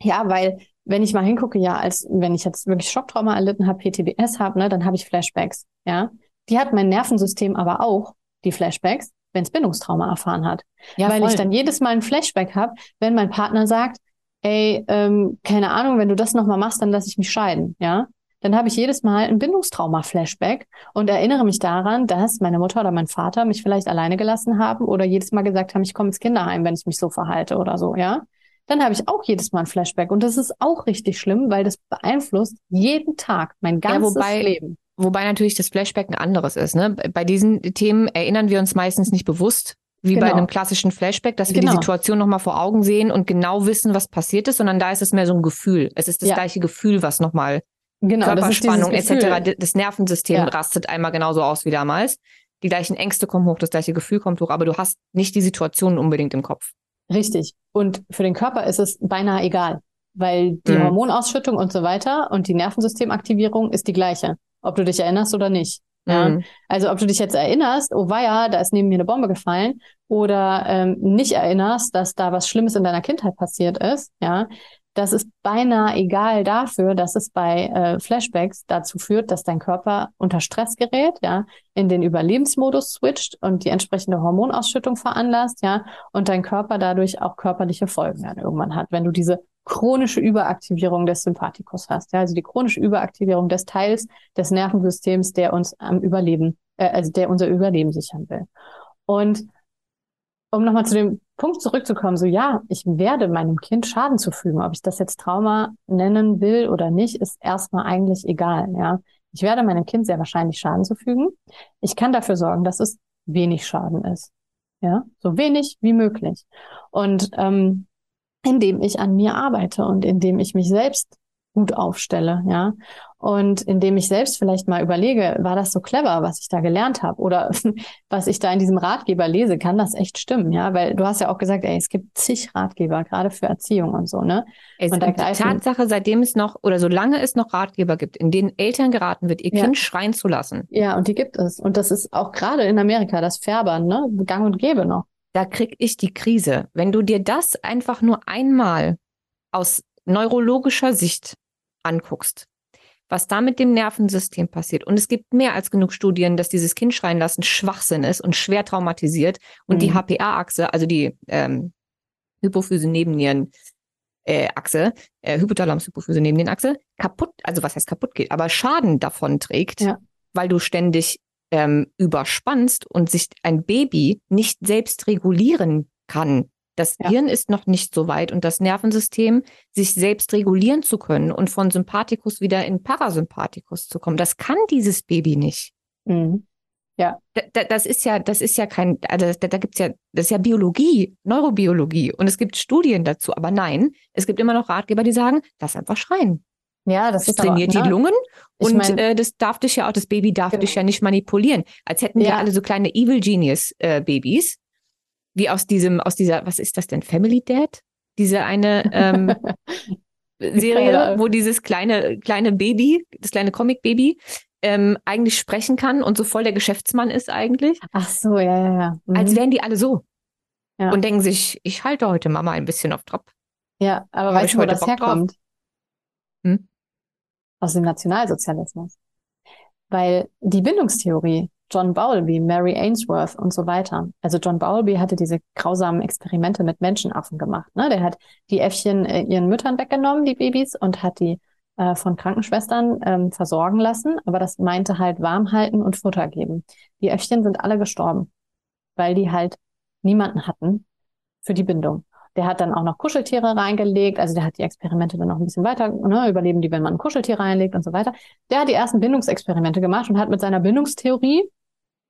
Ja, weil wenn ich mal hingucke, ja, als wenn ich jetzt wirklich Schocktrauma erlitten habe, PTBS habe, ne, dann habe ich Flashbacks. Ja, die hat mein Nervensystem aber auch, die Flashbacks, wenn es Bindungstrauma erfahren hat. Ja, Weil voll. ich dann jedes Mal ein Flashback habe, wenn mein Partner sagt, ey, ähm, keine Ahnung, wenn du das nochmal machst, dann lass ich mich scheiden, ja. Dann habe ich jedes Mal ein Bindungstrauma-Flashback und erinnere mich daran, dass meine Mutter oder mein Vater mich vielleicht alleine gelassen haben oder jedes Mal gesagt haben, ich komme ins Kinderheim, wenn ich mich so verhalte oder so, ja. Dann habe ich auch jedes Mal ein Flashback und das ist auch richtig schlimm, weil das beeinflusst jeden Tag mein ganzes ja, wobei, Leben. Wobei natürlich das Flashback ein anderes ist. Ne? Bei diesen Themen erinnern wir uns meistens nicht bewusst, wie genau. bei einem klassischen Flashback, dass wir genau. die Situation nochmal vor Augen sehen und genau wissen, was passiert ist, sondern da ist es mehr so ein Gefühl. Es ist das ja. gleiche Gefühl, was nochmal genau, Körperspannung etc. Das Nervensystem ja. rastet einmal genauso aus wie damals. Die gleichen Ängste kommen hoch, das gleiche Gefühl kommt hoch, aber du hast nicht die Situation unbedingt im Kopf. Richtig. Und für den Körper ist es beinahe egal, weil die mhm. Hormonausschüttung und so weiter und die Nervensystemaktivierung ist die gleiche ob du dich erinnerst oder nicht. Ja? Mhm. Also ob du dich jetzt erinnerst, oh weia, da ist neben mir eine Bombe gefallen, oder ähm, nicht erinnerst, dass da was Schlimmes in deiner Kindheit passiert ist, ja, das ist beinahe egal dafür, dass es bei äh, Flashbacks dazu führt, dass dein Körper unter Stress gerät, ja, in den Überlebensmodus switcht und die entsprechende Hormonausschüttung veranlasst, ja, und dein Körper dadurch auch körperliche Folgen dann irgendwann hat, wenn du diese chronische Überaktivierung des Sympathikus hast. Ja, also die chronische Überaktivierung des Teils des Nervensystems, der uns am Überleben, äh, also der unser Überleben sichern will. Und um nochmal zu dem Punkt zurückzukommen, so ja, ich werde meinem Kind Schaden zufügen. Ob ich das jetzt Trauma nennen will oder nicht, ist erstmal eigentlich egal. Ja, ich werde meinem Kind sehr wahrscheinlich Schaden zufügen. Ich kann dafür sorgen, dass es wenig Schaden ist. Ja, so wenig wie möglich. Und ähm, indem ich an mir arbeite und indem ich mich selbst gut aufstelle, ja. Und indem ich selbst vielleicht mal überlege, war das so clever, was ich da gelernt habe oder [LAUGHS] was ich da in diesem Ratgeber lese, kann das echt stimmen, ja? Weil du hast ja auch gesagt, ey, es gibt zig Ratgeber, gerade für Erziehung und so, ne? Es und die Tatsache, seitdem es noch oder solange es noch Ratgeber gibt, in denen Eltern geraten wird, ihr ja. Kind schreien zu lassen. Ja, und die gibt es. Und das ist auch gerade in Amerika, das Färbern, ne? Gang und gäbe noch da krieg ich die Krise. Wenn du dir das einfach nur einmal aus neurologischer Sicht anguckst, was da mit dem Nervensystem passiert. Und es gibt mehr als genug Studien, dass dieses Kind schreien lassen Schwachsinn ist und schwer traumatisiert und mhm. die HPA-Achse, also die ähm, Hypophyse-Nebennieren, äh, Achse, äh, Hypothalamus-Hypophyse neben den Achse, kaputt, also was heißt kaputt geht, aber Schaden davon trägt, ja. weil du ständig ähm, überspannst und sich ein Baby nicht selbst regulieren kann. Das ja. Hirn ist noch nicht so weit und das Nervensystem, sich selbst regulieren zu können und von Sympathikus wieder in Parasympathikus zu kommen. Das kann dieses Baby nicht. Mhm. Ja. Da, das ist ja, das ist ja kein, also da, da gibt's ja, das ist ja Biologie, Neurobiologie und es gibt Studien dazu, aber nein, es gibt immer noch Ratgeber, die sagen, lass einfach schreien. Ja, das, das trainiert aber, die ne? Lungen und mein, äh, das darf dich ja auch, das Baby darf genau. dich ja nicht manipulieren. Als hätten ja. wir alle so kleine Evil Genius äh, Babys, wie aus diesem, aus dieser, was ist das denn, Family Dad? Diese eine ähm, [LAUGHS] Serie, ja. wo dieses kleine, kleine Baby, das kleine Comic-Baby, ähm, eigentlich sprechen kann und so voll der Geschäftsmann ist eigentlich. Ach so, ja, ja, ja. Mhm. Als wären die alle so. Ja. Und denken sich, ich halte heute Mama ein bisschen auf Trab. Ja, aber weißt du, wo das Bock herkommt? Hm? aus dem Nationalsozialismus. Weil die Bindungstheorie, John Bowlby, Mary Ainsworth und so weiter. Also John Bowlby hatte diese grausamen Experimente mit Menschenaffen gemacht. Ne? Der hat die Äffchen äh, ihren Müttern weggenommen, die Babys, und hat die äh, von Krankenschwestern ähm, versorgen lassen, aber das meinte halt warm halten und Futter geben. Die Äffchen sind alle gestorben, weil die halt niemanden hatten für die Bindung. Der hat dann auch noch Kuscheltiere reingelegt, also der hat die Experimente dann noch ein bisschen weiter, ne, überleben die, wenn man ein Kuscheltier reinlegt und so weiter. Der hat die ersten Bindungsexperimente gemacht und hat mit seiner Bindungstheorie,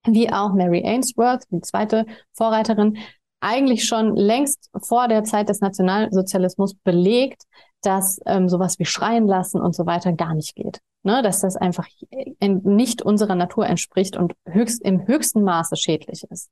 wie auch Mary Ainsworth, die zweite Vorreiterin, eigentlich schon längst vor der Zeit des Nationalsozialismus belegt, dass ähm, sowas wie schreien lassen und so weiter gar nicht geht. Ne? Dass das einfach nicht unserer Natur entspricht und höchst, im höchsten Maße schädlich ist.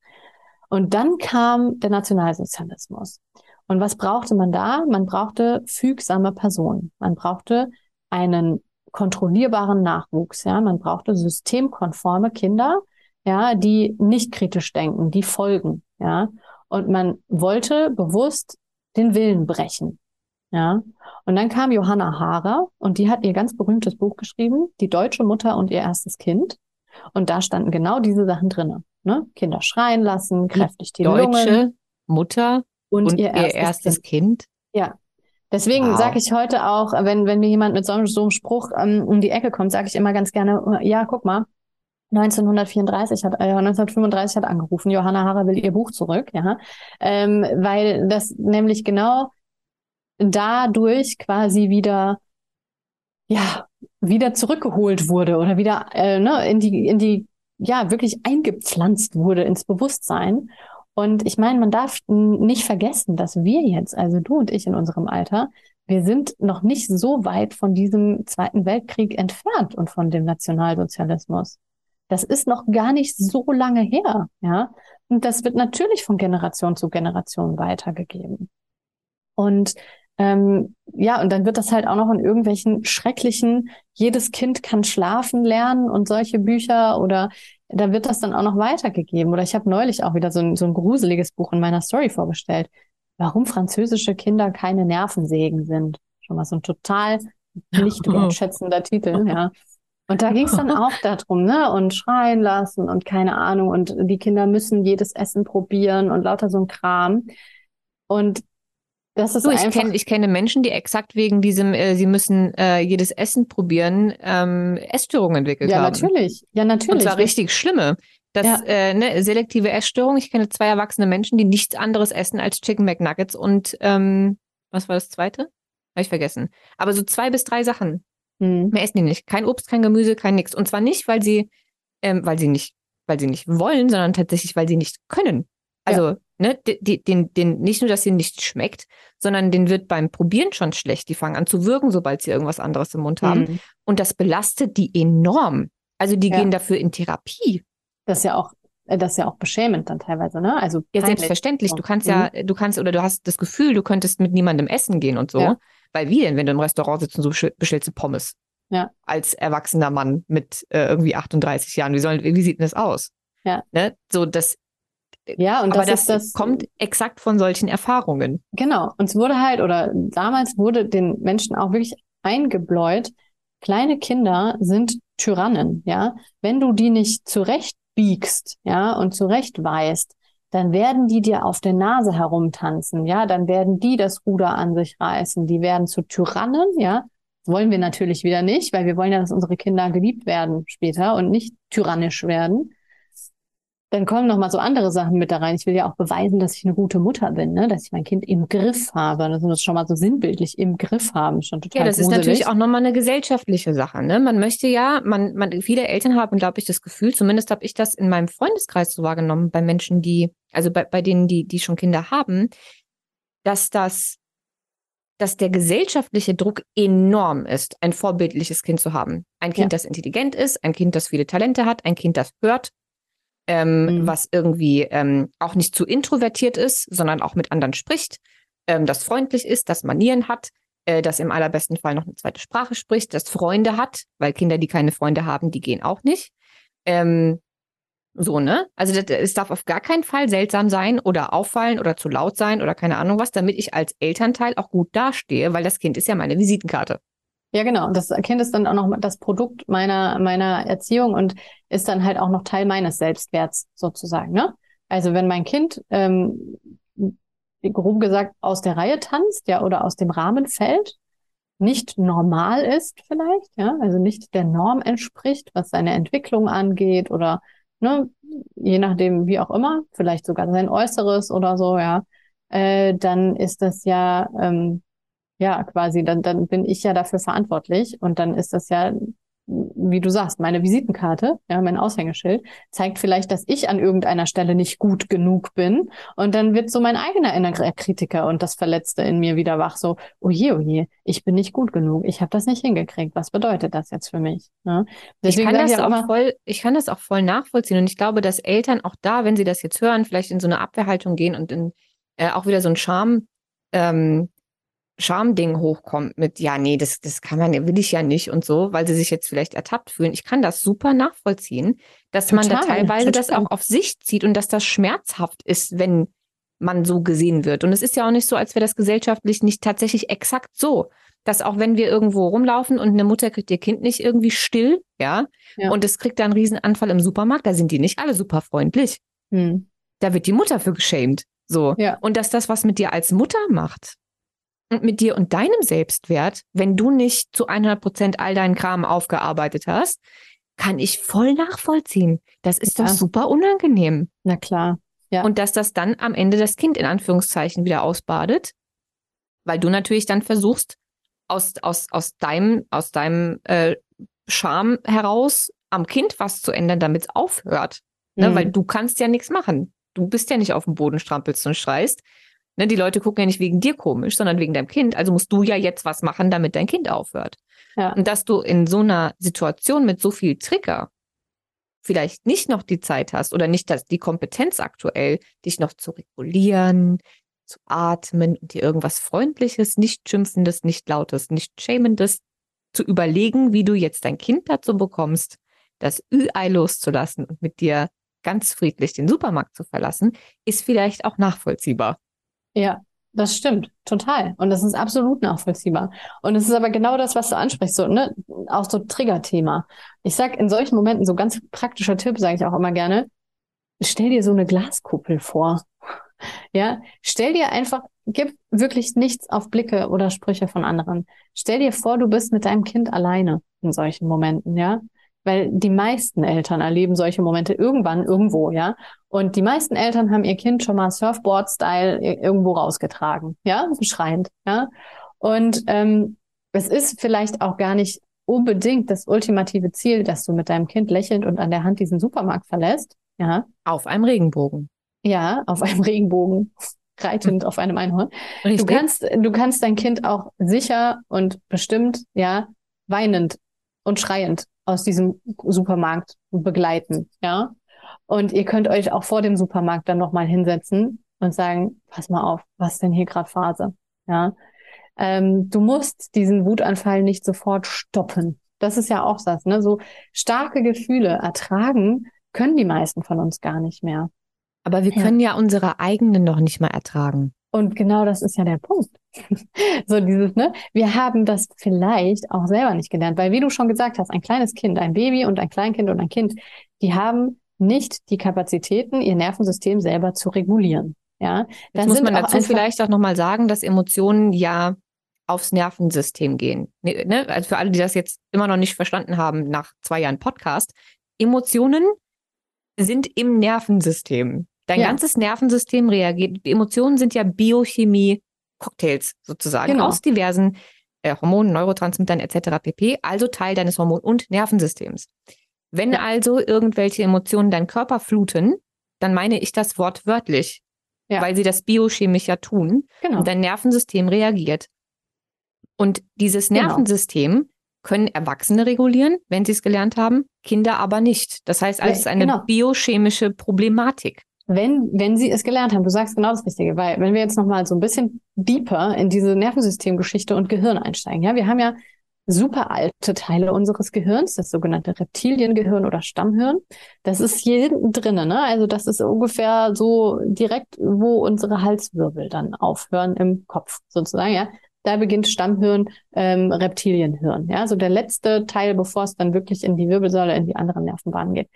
Und dann kam der Nationalsozialismus. Und was brauchte man da? Man brauchte fügsame Personen. Man brauchte einen kontrollierbaren Nachwuchs. Ja, man brauchte systemkonforme Kinder, ja, die nicht kritisch denken, die folgen. Ja, und man wollte bewusst den Willen brechen. Ja. Und dann kam Johanna Haarer und die hat ihr ganz berühmtes Buch geschrieben, Die deutsche Mutter und ihr erstes Kind. Und da standen genau diese Sachen drinne. Ne? Kinder schreien lassen, kräftig die, die deutsche Lungen. Mutter und, und ihr, erstes, ihr erstes kind. kind. Ja. Deswegen wow. sage ich heute auch, wenn, wenn mir jemand mit so, so einem Spruch ähm, um die Ecke kommt, sage ich immer ganz gerne, ja, guck mal, 1934 hat, äh, 1935 hat angerufen, Johanna Harrer will ihr Buch zurück, ja, ähm, weil das nämlich genau dadurch quasi wieder, ja, wieder zurückgeholt wurde oder wieder äh, ne, in die, in die, ja, wirklich eingepflanzt wurde ins Bewusstsein. Und ich meine, man darf nicht vergessen, dass wir jetzt, also du und ich in unserem Alter, wir sind noch nicht so weit von diesem Zweiten Weltkrieg entfernt und von dem Nationalsozialismus. Das ist noch gar nicht so lange her, ja. Und das wird natürlich von Generation zu Generation weitergegeben. Und ähm, ja, und dann wird das halt auch noch in irgendwelchen schrecklichen, jedes Kind kann schlafen lernen und solche Bücher oder da wird das dann auch noch weitergegeben. Oder ich habe neulich auch wieder so ein, so ein gruseliges Buch in meiner Story vorgestellt. Warum französische Kinder keine Nervensägen sind. Schon mal so ein total [LAUGHS] nicht wertschätzender Titel, ja. Und da ging es dann auch [LAUGHS] darum, ne? Und schreien lassen und keine Ahnung. Und die Kinder müssen jedes Essen probieren und lauter so ein Kram. Und das ist du, ich. Kenn, ich kenne Menschen, die exakt wegen diesem, äh, sie müssen äh, jedes Essen probieren, ähm, Essstörungen entwickelt ja, haben. Ja, natürlich. Ja, natürlich. Und zwar richtig schlimme. Das ja. äh, ne, selektive Essstörung. Ich kenne zwei erwachsene Menschen, die nichts anderes essen als Chicken McNuggets und ähm, was war das zweite? Habe ich vergessen. Aber so zwei bis drei Sachen. Hm. Mehr essen die nicht. Kein Obst, kein Gemüse, kein nix. Und zwar nicht, weil sie, ähm, weil sie nicht, weil sie nicht wollen, sondern tatsächlich, weil sie nicht können. Also, ja. ne, die, den, den, nicht nur, dass sie nicht schmeckt, sondern den wird beim Probieren schon schlecht. Die fangen an zu wirken, sobald sie irgendwas anderes im Mund haben. Mhm. Und das belastet die enorm. Also die ja. gehen dafür in Therapie. Das ist ja auch äh, das ist ja auch beschämend dann teilweise, ne? Also ja, selbstverständlich. Du kannst ja, mhm. du kannst oder du hast das Gefühl, du könntest mit niemandem essen gehen und so. Ja. Weil wie denn, wenn du im Restaurant sitzt und so bestellst du Pommes? Ja. Als erwachsener Mann mit äh, irgendwie 38 Jahren. Wie, soll, wie sieht denn das aus? Ja. Ne? So, das, ja, und das, das, das, kommt exakt von solchen Erfahrungen. Genau. Und es wurde halt, oder damals wurde den Menschen auch wirklich eingebläut, kleine Kinder sind Tyrannen, ja. Wenn du die nicht zurechtbiegst, ja, und zurechtweist, dann werden die dir auf der Nase herumtanzen, ja, dann werden die das Ruder an sich reißen, die werden zu Tyrannen, ja. Wollen wir natürlich wieder nicht, weil wir wollen ja, dass unsere Kinder geliebt werden später und nicht tyrannisch werden dann kommen noch mal so andere Sachen mit da rein. Ich will ja auch beweisen, dass ich eine gute Mutter bin, ne? dass ich mein Kind im Griff habe. Das muss schon mal so sinnbildlich im Griff haben, schon total Ja, das gruselig. ist natürlich auch nochmal eine gesellschaftliche Sache. Ne? Man möchte ja, man, man, viele Eltern haben, glaube ich, das Gefühl, zumindest habe ich das in meinem Freundeskreis so wahrgenommen, bei Menschen, die, also bei, bei denen, die, die schon Kinder haben, dass das dass der gesellschaftliche Druck enorm ist, ein vorbildliches Kind zu haben. Ein Kind, ja. das intelligent ist, ein Kind, das viele Talente hat, ein Kind, das hört, ähm, mhm. was irgendwie ähm, auch nicht zu introvertiert ist, sondern auch mit anderen spricht, ähm, das freundlich ist, das Manieren hat, äh, das im allerbesten Fall noch eine zweite Sprache spricht, das Freunde hat, weil Kinder, die keine Freunde haben, die gehen auch nicht. Ähm, so, ne? Also es darf auf gar keinen Fall seltsam sein oder auffallen oder zu laut sein oder keine Ahnung was, damit ich als Elternteil auch gut dastehe, weil das Kind ist ja meine Visitenkarte. Ja, genau. Das Kind ist dann auch noch das Produkt meiner, meiner Erziehung und ist dann halt auch noch Teil meines Selbstwerts sozusagen. Ne? Also wenn mein Kind, ähm, grob gesagt, aus der Reihe tanzt, ja, oder aus dem Rahmen fällt, nicht normal ist vielleicht, ja, also nicht der Norm entspricht, was seine Entwicklung angeht oder ne, je nachdem, wie auch immer, vielleicht sogar sein Äußeres oder so, ja, äh, dann ist das ja ähm, ja quasi, dann, dann bin ich ja dafür verantwortlich und dann ist das ja wie du sagst, meine Visitenkarte, ja, mein Aushängeschild, zeigt vielleicht, dass ich an irgendeiner Stelle nicht gut genug bin. Und dann wird so mein eigener innerer Kritiker und das Verletzte in mir wieder wach. So, oh je, oh je, ich bin nicht gut genug. Ich habe das nicht hingekriegt. Was bedeutet das jetzt für mich? Ja? ich, kann das ich, auch immer, voll, ich kann das auch voll nachvollziehen. Und ich glaube, dass Eltern auch da, wenn sie das jetzt hören, vielleicht in so eine Abwehrhaltung gehen und in äh, auch wieder so ein Scham, ähm, Schamding hochkommt mit, ja, nee, das, das kann man, will ich ja nicht und so, weil sie sich jetzt vielleicht ertappt fühlen. Ich kann das super nachvollziehen, dass total, man da teilweise total. das auch auf sich zieht und dass das schmerzhaft ist, wenn man so gesehen wird. Und es ist ja auch nicht so, als wäre das gesellschaftlich nicht tatsächlich exakt so, dass auch wenn wir irgendwo rumlaufen und eine Mutter kriegt ihr Kind nicht irgendwie still, ja, ja. und es kriegt da einen Riesenanfall im Supermarkt, da sind die nicht alle super freundlich. Hm. Da wird die Mutter für geschämt. So. Ja. Und dass das was mit dir als Mutter macht, mit dir und deinem Selbstwert, wenn du nicht zu 100 Prozent all deinen Kram aufgearbeitet hast, kann ich voll nachvollziehen. Das ist ja. doch super unangenehm. Na klar. Ja. Und dass das dann am Ende das Kind in Anführungszeichen wieder ausbadet, weil du natürlich dann versuchst, aus, aus, aus deinem, aus deinem äh, Charme heraus am Kind was zu ändern, damit es aufhört. Ne? Mhm. Weil du kannst ja nichts machen. Du bist ja nicht auf dem Boden strampelst und schreist. Ne, die Leute gucken ja nicht wegen dir komisch, sondern wegen deinem Kind. Also musst du ja jetzt was machen, damit dein Kind aufhört. Ja. Und dass du in so einer Situation mit so viel Trigger vielleicht nicht noch die Zeit hast oder nicht das, die Kompetenz aktuell, dich noch zu regulieren, zu atmen und dir irgendwas Freundliches, nicht Schimpfendes, nicht Lautes, nicht Schämendes zu überlegen, wie du jetzt dein Kind dazu bekommst, das Ü-Ei loszulassen und mit dir ganz friedlich den Supermarkt zu verlassen, ist vielleicht auch nachvollziehbar. Ja, das stimmt, total. Und das ist absolut nachvollziehbar. Und es ist aber genau das, was du ansprichst, so, ne, auch so Triggerthema. Ich sag in solchen Momenten, so ganz praktischer Tipp, sage ich auch immer gerne, stell dir so eine Glaskuppel vor. Ja, stell dir einfach, gib wirklich nichts auf Blicke oder Sprüche von anderen. Stell dir vor, du bist mit deinem Kind alleine in solchen Momenten, ja. Weil die meisten Eltern erleben solche Momente irgendwann irgendwo, ja. Und die meisten Eltern haben ihr Kind schon mal Surfboard-Style irgendwo rausgetragen, ja, schreiend, ja. Und ähm, es ist vielleicht auch gar nicht unbedingt das ultimative Ziel, dass du mit deinem Kind lächelnd und an der Hand diesen Supermarkt verlässt, ja. Auf einem Regenbogen. Ja, auf einem Regenbogen, [LAUGHS] reitend auf einem Einhorn. Richtig. Du kannst, du kannst dein Kind auch sicher und bestimmt, ja, weinend und schreiend aus diesem Supermarkt begleiten, ja. Und ihr könnt euch auch vor dem Supermarkt dann nochmal hinsetzen und sagen, pass mal auf, was ist denn hier gerade Phase? Ja. Ähm, du musst diesen Wutanfall nicht sofort stoppen. Das ist ja auch das, ne? So starke Gefühle ertragen können die meisten von uns gar nicht mehr. Aber wir können ja, ja unsere eigenen noch nicht mal ertragen. Und genau das ist ja der Punkt. So dieses, ne? Wir haben das vielleicht auch selber nicht gelernt, weil wie du schon gesagt hast, ein kleines Kind, ein Baby und ein Kleinkind und ein Kind, die haben nicht die Kapazitäten, ihr Nervensystem selber zu regulieren. Ja, dann muss man dazu vielleicht auch nochmal sagen, dass Emotionen ja aufs Nervensystem gehen. Ne, ne? Also für alle, die das jetzt immer noch nicht verstanden haben nach zwei Jahren Podcast, Emotionen sind im Nervensystem. Dein ja. ganzes Nervensystem reagiert. Die Emotionen sind ja Biochemie-Cocktails sozusagen genau. aus diversen äh, Hormonen, Neurotransmittern etc. pp. Also Teil deines Hormon- und Nervensystems. Wenn ja. also irgendwelche Emotionen deinen Körper fluten, dann meine ich das wortwörtlich, ja. weil sie das biochemisch ja tun. Genau. Und dein Nervensystem reagiert. Und dieses genau. Nervensystem genau. können Erwachsene regulieren, wenn sie es gelernt haben, Kinder aber nicht. Das heißt, also es ist eine genau. biochemische Problematik. Wenn, wenn sie es gelernt haben, du sagst genau das Richtige, weil wenn wir jetzt nochmal so ein bisschen deeper in diese Nervensystemgeschichte und Gehirn einsteigen, ja, wir haben ja super alte Teile unseres Gehirns, das sogenannte Reptiliengehirn oder Stammhirn. Das ist hier drinnen, ne? Also das ist ungefähr so direkt, wo unsere Halswirbel dann aufhören im Kopf sozusagen, ja. Da beginnt Stammhirn, ähm, Reptilienhirn, ja. So der letzte Teil, bevor es dann wirklich in die Wirbelsäule, in die anderen Nervenbahnen geht.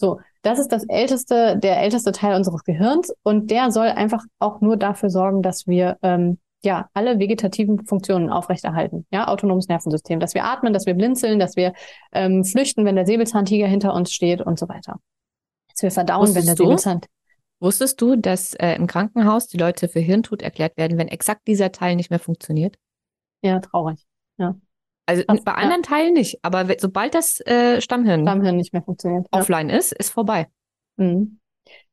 So, das ist das älteste, der älteste Teil unseres Gehirns und der soll einfach auch nur dafür sorgen, dass wir ähm, ja, alle vegetativen Funktionen aufrechterhalten. Ja, autonomes Nervensystem, dass wir atmen, dass wir blinzeln, dass wir ähm, flüchten, wenn der Säbelzahntiger hinter uns steht und so weiter. Dass wir verdauen, Wusstest wenn der Säbelzahn. Wusstest du, dass äh, im Krankenhaus die Leute für Hirntod erklärt werden, wenn exakt dieser Teil nicht mehr funktioniert? Ja, traurig. Ja. Also Fast, bei anderen ja. Teilen nicht, aber sobald das äh, Stammhirn, Stammhirn nicht mehr funktioniert, offline ja. ist, ist vorbei. Mhm.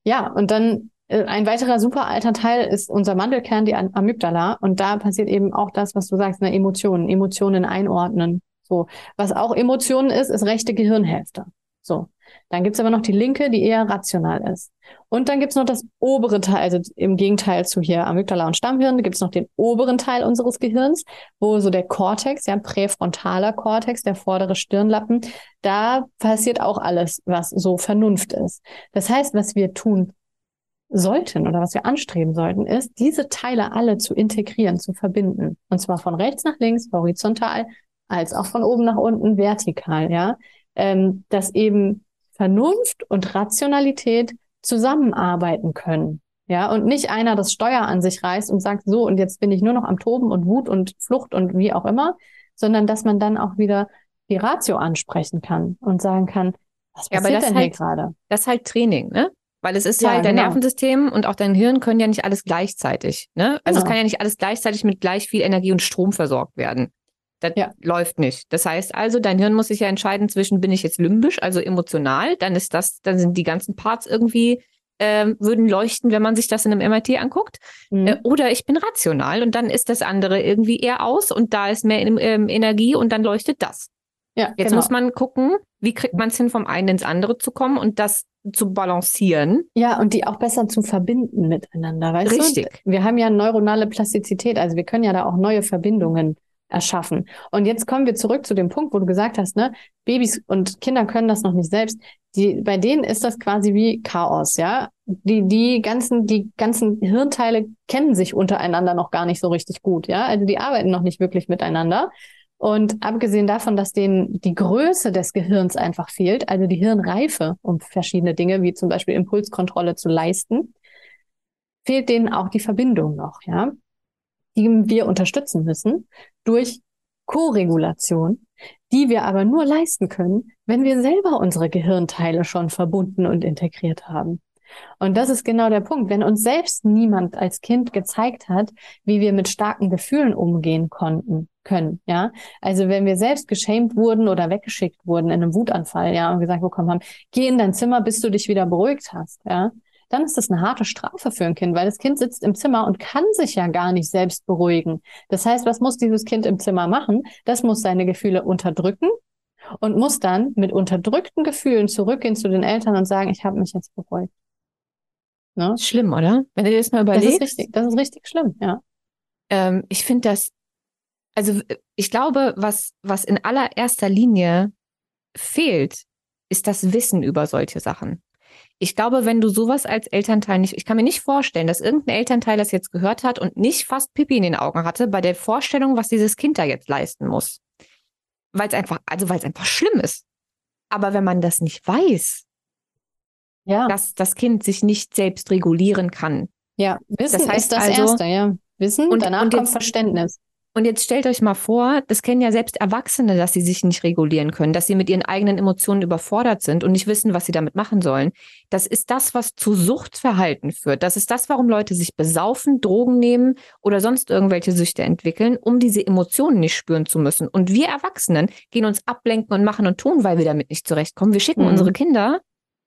Ja, und dann äh, ein weiterer super alter Teil ist unser Mandelkern, die Amygdala. Und da passiert eben auch das, was du sagst, eine Emotionen, Emotionen einordnen. So. Was auch Emotionen ist, ist rechte Gehirnhälfte. So. Dann gibt's aber noch die linke, die eher rational ist. Und dann gibt's noch das obere Teil, also im Gegenteil zu hier Amygdala und Stammhirn, gibt's noch den oberen Teil unseres Gehirns, wo so der Kortex, ja, präfrontaler Kortex, der vordere Stirnlappen, da passiert auch alles, was so Vernunft ist. Das heißt, was wir tun sollten oder was wir anstreben sollten, ist, diese Teile alle zu integrieren, zu verbinden. Und zwar von rechts nach links, horizontal, als auch von oben nach unten, vertikal, ja. Ähm, dass eben Vernunft und Rationalität zusammenarbeiten können. Ja, und nicht einer das Steuer an sich reißt und sagt, so, und jetzt bin ich nur noch am Toben und Wut und Flucht und wie auch immer, sondern dass man dann auch wieder die Ratio ansprechen kann und sagen kann, was passiert ja, denn halt, hier gerade? Das ist halt Training, ne? Weil es ist ja, halt, dein genau. Nervensystem und auch dein Hirn können ja nicht alles gleichzeitig, ne? Also genau. es kann ja nicht alles gleichzeitig mit gleich viel Energie und Strom versorgt werden. Das ja. läuft nicht. Das heißt also, dein Hirn muss sich ja entscheiden zwischen, bin ich jetzt limbisch, also emotional, dann ist das, dann sind die ganzen Parts irgendwie ähm, würden leuchten, wenn man sich das in einem MRT anguckt. Mhm. Äh, oder ich bin rational und dann ist das andere irgendwie eher aus und da ist mehr ähm, Energie und dann leuchtet das. Ja, Jetzt genau. muss man gucken, wie kriegt man es hin, vom einen ins andere zu kommen und das zu balancieren. Ja, und die auch besser zu verbinden miteinander, weißt Richtig. du? Richtig. Wir haben ja neuronale Plastizität, also wir können ja da auch neue Verbindungen erschaffen. Und jetzt kommen wir zurück zu dem Punkt, wo du gesagt hast, ne, Babys und Kinder können das noch nicht selbst. Die, bei denen ist das quasi wie Chaos, ja. Die, die ganzen, die ganzen Hirnteile kennen sich untereinander noch gar nicht so richtig gut, ja. Also die arbeiten noch nicht wirklich miteinander. Und abgesehen davon, dass denen die Größe des Gehirns einfach fehlt, also die Hirnreife, um verschiedene Dinge wie zum Beispiel Impulskontrolle zu leisten, fehlt denen auch die Verbindung noch, ja die wir unterstützen müssen durch Co-Regulation, die wir aber nur leisten können, wenn wir selber unsere Gehirnteile schon verbunden und integriert haben. Und das ist genau der Punkt. Wenn uns selbst niemand als Kind gezeigt hat, wie wir mit starken Gefühlen umgehen konnten, können, ja. Also wenn wir selbst geschämt wurden oder weggeschickt wurden in einem Wutanfall, ja, und gesagt bekommen haben, geh in dein Zimmer, bis du dich wieder beruhigt hast, ja dann ist das eine harte Strafe für ein Kind, weil das Kind sitzt im Zimmer und kann sich ja gar nicht selbst beruhigen. Das heißt, was muss dieses Kind im Zimmer machen? Das muss seine Gefühle unterdrücken und muss dann mit unterdrückten Gefühlen zurückgehen zu den Eltern und sagen, ich habe mich jetzt beruhigt. Ne? Schlimm, oder? Wenn du dir das mal überlegst. Das ist richtig, das ist richtig schlimm, ja. Ähm, ich finde das, also ich glaube, was, was in allererster Linie fehlt, ist das Wissen über solche Sachen. Ich glaube, wenn du sowas als Elternteil nicht, ich kann mir nicht vorstellen, dass irgendein Elternteil das jetzt gehört hat und nicht fast Pipi in den Augen hatte bei der Vorstellung, was dieses Kind da jetzt leisten muss. Weil es einfach, also weil es einfach schlimm ist. Aber wenn man das nicht weiß, ja. dass das Kind sich nicht selbst regulieren kann. Ja, Wissen das heißt ist das also, Erste, ja. Wissen und danach und kommt Verständnis. Und jetzt stellt euch mal vor, das kennen ja selbst Erwachsene, dass sie sich nicht regulieren können, dass sie mit ihren eigenen Emotionen überfordert sind und nicht wissen, was sie damit machen sollen. Das ist das, was zu Suchtverhalten führt. Das ist das, warum Leute sich besaufen, Drogen nehmen oder sonst irgendwelche Süchte entwickeln, um diese Emotionen nicht spüren zu müssen. Und wir Erwachsenen gehen uns ablenken und machen und tun, weil wir damit nicht zurechtkommen. Wir schicken mhm. unsere Kinder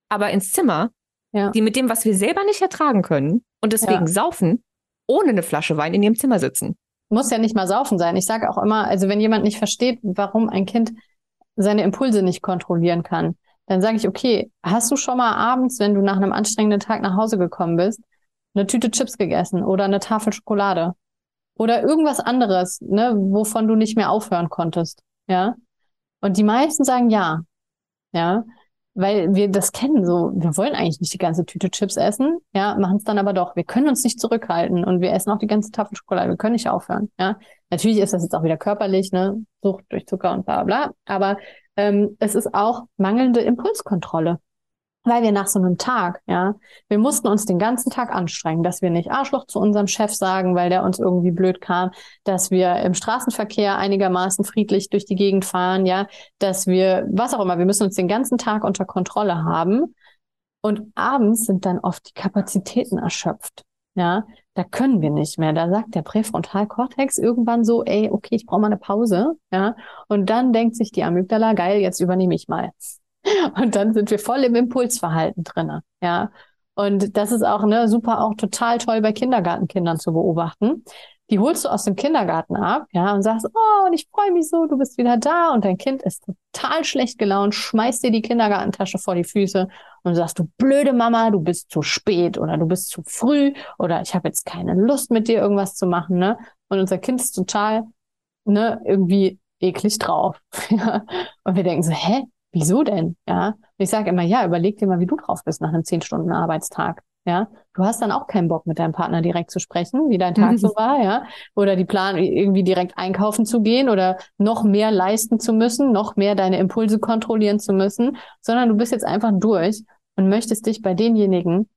aber ins Zimmer, ja. die mit dem, was wir selber nicht ertragen können und deswegen ja. saufen, ohne eine Flasche Wein in ihrem Zimmer sitzen muss ja nicht mal saufen sein. Ich sage auch immer, also wenn jemand nicht versteht, warum ein Kind seine Impulse nicht kontrollieren kann, dann sage ich, okay, hast du schon mal abends, wenn du nach einem anstrengenden Tag nach Hause gekommen bist, eine Tüte Chips gegessen oder eine Tafel Schokolade oder irgendwas anderes, ne, wovon du nicht mehr aufhören konntest, ja? Und die meisten sagen ja, ja weil wir das kennen, so, wir wollen eigentlich nicht die ganze Tüte Chips essen, ja, machen es dann aber doch. Wir können uns nicht zurückhalten und wir essen auch die ganze Tafel Schokolade, wir können nicht aufhören, ja. Natürlich ist das jetzt auch wieder körperlich, ne, Sucht durch Zucker und bla bla, aber ähm, es ist auch mangelnde Impulskontrolle. Weil wir nach so einem Tag, ja, wir mussten uns den ganzen Tag anstrengen, dass wir nicht Arschloch zu unserem Chef sagen, weil der uns irgendwie blöd kam, dass wir im Straßenverkehr einigermaßen friedlich durch die Gegend fahren, ja, dass wir, was auch immer, wir müssen uns den ganzen Tag unter Kontrolle haben. Und abends sind dann oft die Kapazitäten erschöpft. Ja, da können wir nicht mehr. Da sagt der Präfrontalkortex irgendwann so, ey, okay, ich brauche mal eine Pause. Ja, und dann denkt sich die Amygdala, geil, jetzt übernehme ich mal. Und dann sind wir voll im Impulsverhalten drinne, ja. Und das ist auch ne, super, auch total toll bei Kindergartenkindern zu beobachten. Die holst du aus dem Kindergarten ab, ja, und sagst, oh, und ich freue mich so, du bist wieder da. Und dein Kind ist total schlecht gelaunt, schmeißt dir die Kindergartentasche vor die Füße und sagst, du blöde Mama, du bist zu spät oder du bist zu früh oder ich habe jetzt keine Lust mit dir irgendwas zu machen, ne? Und unser Kind ist total, ne, irgendwie eklig drauf. [LAUGHS] Und wir denken so, hä, wieso denn? Ja. Und ich sage immer, ja, überleg dir mal, wie du drauf bist nach einem zehn Stunden Arbeitstag. Ja, du hast dann auch keinen Bock, mit deinem Partner direkt zu sprechen, wie dein Tag so war, ja, oder die Plan, irgendwie direkt einkaufen zu gehen oder noch mehr leisten zu müssen, noch mehr deine Impulse kontrollieren zu müssen, sondern du bist jetzt einfach durch und möchtest dich bei denjenigen,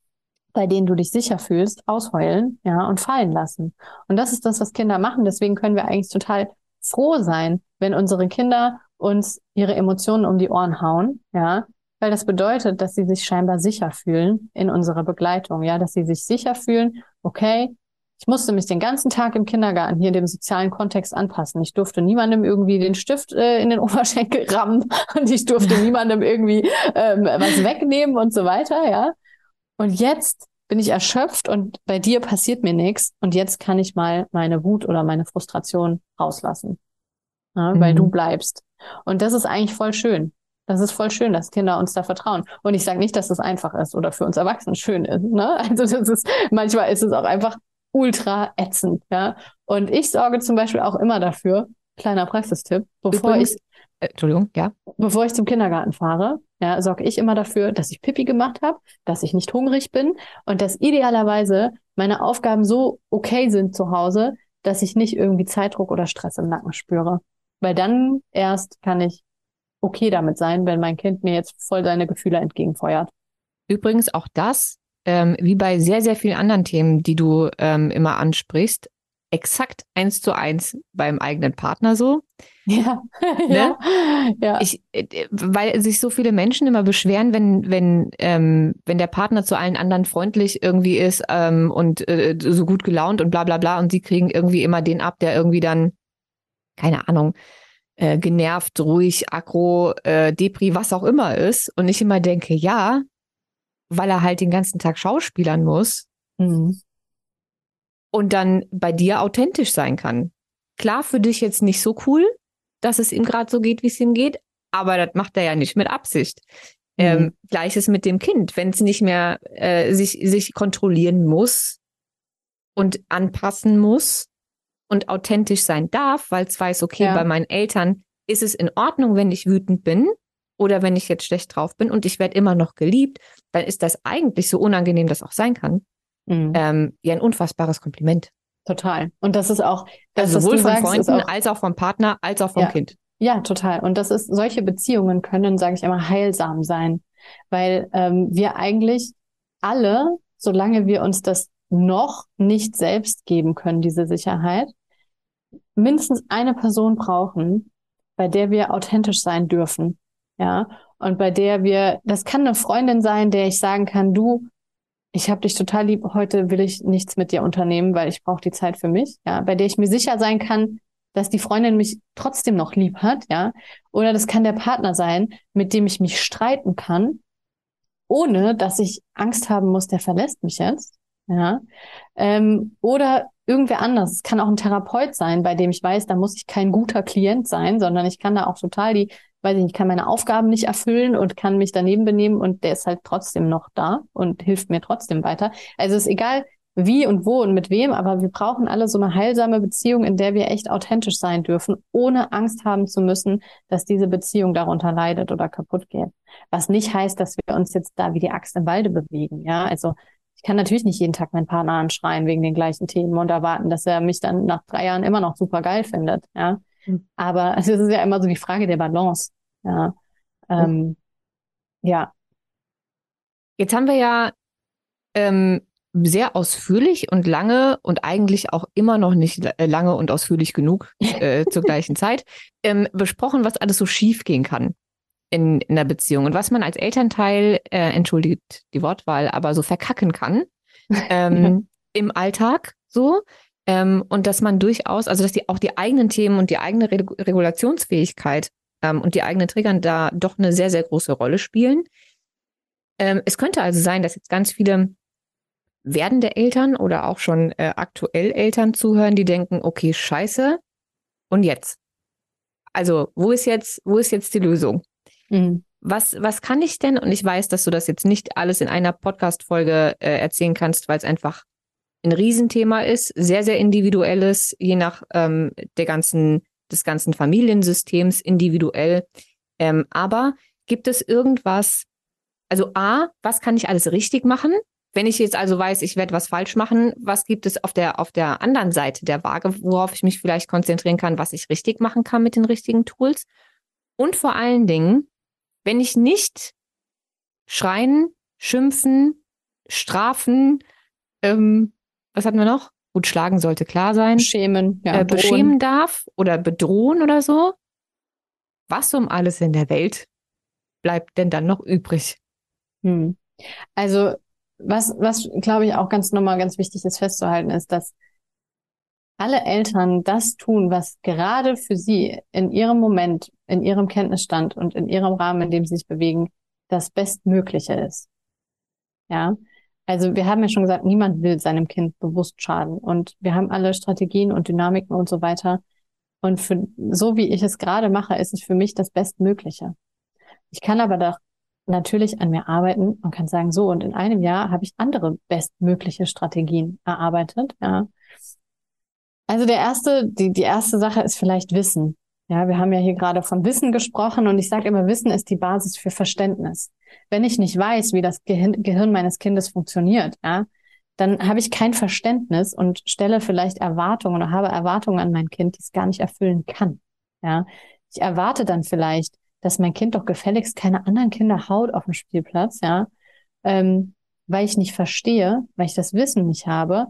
bei denen du dich sicher fühlst, ausheulen, ja, und fallen lassen. Und das ist das, was Kinder machen. Deswegen können wir eigentlich total froh sein, wenn unsere Kinder uns ihre Emotionen um die Ohren hauen, ja, weil das bedeutet, dass sie sich scheinbar sicher fühlen in unserer Begleitung, ja, dass sie sich sicher fühlen, okay, ich musste mich den ganzen Tag im Kindergarten hier dem sozialen Kontext anpassen. Ich durfte niemandem irgendwie den Stift äh, in den [LAUGHS] Oberschenkel rammen und ich durfte niemandem irgendwie ähm, was wegnehmen und so weiter, ja. Und jetzt bin ich erschöpft und bei dir passiert mir nichts und jetzt kann ich mal meine Wut oder meine Frustration rauslassen, ja, mhm. weil du bleibst. Und das ist eigentlich voll schön. Das ist voll schön, dass Kinder uns da vertrauen. Und ich sage nicht, dass das einfach ist oder für uns Erwachsene schön ist. Ne? [LAUGHS] Also das ist manchmal ist es auch einfach ultra ätzend. Ja. Und ich sorge zum Beispiel auch immer dafür. Kleiner Praxistipp, bevor Übrigens, ich äh, Entschuldigung, ja, bevor ich zum Kindergarten fahre, ja, sorge ich immer dafür, dass ich Pipi gemacht habe, dass ich nicht hungrig bin und dass idealerweise meine Aufgaben so okay sind zu Hause, dass ich nicht irgendwie Zeitdruck oder Stress im Nacken spüre. Weil dann erst kann ich okay damit sein, wenn mein Kind mir jetzt voll seine Gefühle entgegenfeuert. Übrigens auch das, ähm, wie bei sehr, sehr vielen anderen Themen, die du ähm, immer ansprichst, exakt eins zu eins beim eigenen Partner so. Ja, [LAUGHS] ne? ja, ja. Ich, äh, weil sich so viele Menschen immer beschweren, wenn wenn ähm, wenn der Partner zu allen anderen freundlich irgendwie ist ähm, und äh, so gut gelaunt und bla bla bla und sie kriegen irgendwie immer den ab, der irgendwie dann keine Ahnung, äh, genervt, ruhig, aggro, äh, Depri, was auch immer ist. Und ich immer denke, ja, weil er halt den ganzen Tag schauspielern muss mhm. und dann bei dir authentisch sein kann. Klar, für dich jetzt nicht so cool, dass es ihm gerade so geht, wie es ihm geht, aber das macht er ja nicht mit Absicht. Mhm. Ähm, Gleiches mit dem Kind, wenn es nicht mehr äh, sich, sich kontrollieren muss und anpassen muss, und authentisch sein darf, weil es weiß, okay, ja. bei meinen Eltern ist es in Ordnung, wenn ich wütend bin oder wenn ich jetzt schlecht drauf bin und ich werde immer noch geliebt, dann ist das eigentlich so unangenehm, das auch sein kann, mhm. ähm, ja ein unfassbares Kompliment. Total. Und das ist auch, das, also sowohl von sagst, Freunden auch, als auch vom Partner, als auch vom ja. Kind. Ja, total. Und das ist, solche Beziehungen können, sage ich immer, heilsam sein, weil ähm, wir eigentlich alle, solange wir uns das noch nicht selbst geben können, diese Sicherheit, mindestens eine Person brauchen, bei der wir authentisch sein dürfen. Ja, und bei der wir, das kann eine Freundin sein, der ich sagen kann, du, ich habe dich total lieb, heute will ich nichts mit dir unternehmen, weil ich brauche die Zeit für mich. Ja, bei der ich mir sicher sein kann, dass die Freundin mich trotzdem noch lieb hat, ja. Oder das kann der Partner sein, mit dem ich mich streiten kann, ohne dass ich Angst haben muss, der verlässt mich jetzt. Ja. Ähm, oder irgendwer anders. Es kann auch ein Therapeut sein, bei dem ich weiß, da muss ich kein guter Klient sein, sondern ich kann da auch total die, weiß ich nicht, kann meine Aufgaben nicht erfüllen und kann mich daneben benehmen und der ist halt trotzdem noch da und hilft mir trotzdem weiter. Also es ist egal, wie und wo und mit wem, aber wir brauchen alle so eine heilsame Beziehung, in der wir echt authentisch sein dürfen, ohne Angst haben zu müssen, dass diese Beziehung darunter leidet oder kaputt geht. Was nicht heißt, dass wir uns jetzt da wie die Axt im Walde bewegen. Ja, also ich kann natürlich nicht jeden Tag meinen Partner anschreien wegen den gleichen Themen und erwarten, dass er mich dann nach drei Jahren immer noch super geil findet. Ja. Mhm. Aber [LAUGHS] es ist ja immer so die Frage der Balance. Ja. Ähm, ja. Jetzt haben wir ja ähm, sehr ausführlich und lange und eigentlich auch immer noch nicht äh, lange und ausführlich genug [LAUGHS] äh, zur gleichen Zeit ähm, besprochen, was alles so schief gehen kann in, in der Beziehung und was man als Elternteil, äh, entschuldigt die Wortwahl, aber so verkacken kann [LAUGHS] ähm, im Alltag so. Ähm, und dass man durchaus, also dass die auch die eigenen Themen und die eigene Re Regulationsfähigkeit ähm, und die eigenen Triggern da doch eine sehr, sehr große Rolle spielen. Ähm, es könnte also sein, dass jetzt ganz viele werdende Eltern oder auch schon äh, aktuell Eltern zuhören, die denken, okay, scheiße, und jetzt? Also, wo ist jetzt, wo ist jetzt die Lösung? Mhm. Was, was kann ich denn? Und ich weiß, dass du das jetzt nicht alles in einer Podcast-Folge äh, erzählen kannst, weil es einfach ein Riesenthema ist, sehr, sehr individuelles, je nach ähm, der ganzen, des ganzen Familiensystems individuell. Ähm, aber gibt es irgendwas, also A, was kann ich alles richtig machen? Wenn ich jetzt also weiß, ich werde was falsch machen, was gibt es auf der, auf der anderen Seite der Waage, worauf ich mich vielleicht konzentrieren kann, was ich richtig machen kann mit den richtigen Tools? Und vor allen Dingen, wenn ich nicht schreien, schimpfen, strafen, ähm, was hatten wir noch? Gut, schlagen sollte klar sein. Schämen, ja. Äh, beschämen darf oder bedrohen oder so. Was um alles in der Welt bleibt denn dann noch übrig? Hm. Also was, was glaube ich auch ganz normal ganz wichtig ist festzuhalten, ist, dass alle Eltern das tun, was gerade für sie in ihrem Moment, in ihrem Kenntnisstand und in ihrem Rahmen, in dem sie sich bewegen, das Bestmögliche ist. Ja. Also wir haben ja schon gesagt, niemand will seinem Kind bewusst schaden und wir haben alle Strategien und Dynamiken und so weiter. Und für, so wie ich es gerade mache, ist es für mich das Bestmögliche. Ich kann aber doch natürlich an mir arbeiten und kann sagen, so, und in einem Jahr habe ich andere bestmögliche Strategien erarbeitet, ja. Also der erste, die, die erste Sache ist vielleicht Wissen. Ja, wir haben ja hier gerade von Wissen gesprochen und ich sage immer, Wissen ist die Basis für Verständnis. Wenn ich nicht weiß, wie das Gehirn, Gehirn meines Kindes funktioniert, ja, dann habe ich kein Verständnis und stelle vielleicht Erwartungen oder habe Erwartungen an mein Kind, die es gar nicht erfüllen kann. Ja, ich erwarte dann vielleicht, dass mein Kind doch gefälligst keine anderen Kinder haut auf dem Spielplatz, ja, ähm, weil ich nicht verstehe, weil ich das Wissen nicht habe,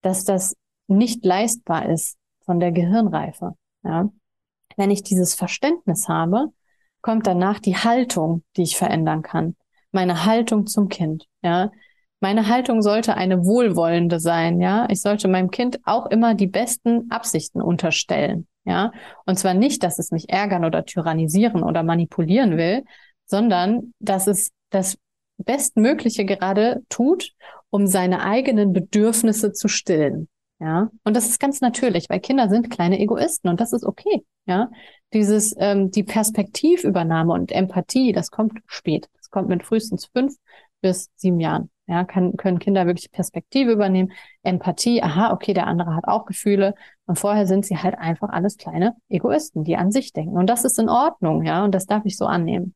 dass das nicht leistbar ist von der Gehirnreife. Ja. Wenn ich dieses Verständnis habe, kommt danach die Haltung, die ich verändern kann. Meine Haltung zum Kind. Ja. Meine Haltung sollte eine wohlwollende sein. Ja. Ich sollte meinem Kind auch immer die besten Absichten unterstellen. Ja, und zwar nicht, dass es mich ärgern oder tyrannisieren oder manipulieren will, sondern dass es das Bestmögliche gerade tut, um seine eigenen Bedürfnisse zu stillen. Ja, und das ist ganz natürlich, weil Kinder sind kleine Egoisten und das ist okay. Ja, dieses ähm, die Perspektivübernahme und Empathie, das kommt spät. Das kommt mit frühestens fünf bis sieben Jahren. Ja, kann, können Kinder wirklich Perspektive übernehmen, Empathie, aha, okay, der andere hat auch Gefühle. Und vorher sind sie halt einfach alles kleine Egoisten, die an sich denken. Und das ist in Ordnung, ja, und das darf ich so annehmen.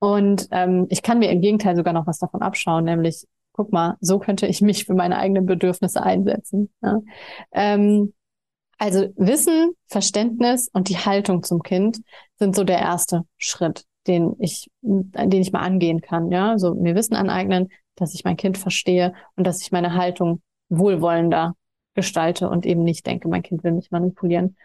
Und ähm, ich kann mir im Gegenteil sogar noch was davon abschauen, nämlich, guck mal, so könnte ich mich für meine eigenen Bedürfnisse einsetzen. Ja. Ähm, also Wissen, Verständnis und die Haltung zum Kind sind so der erste Schritt, den ich, den ich mal angehen kann. Ja, so mir Wissen aneignen, dass ich mein Kind verstehe und dass ich meine Haltung wohlwollender gestalte und eben nicht denke, mein Kind will mich manipulieren.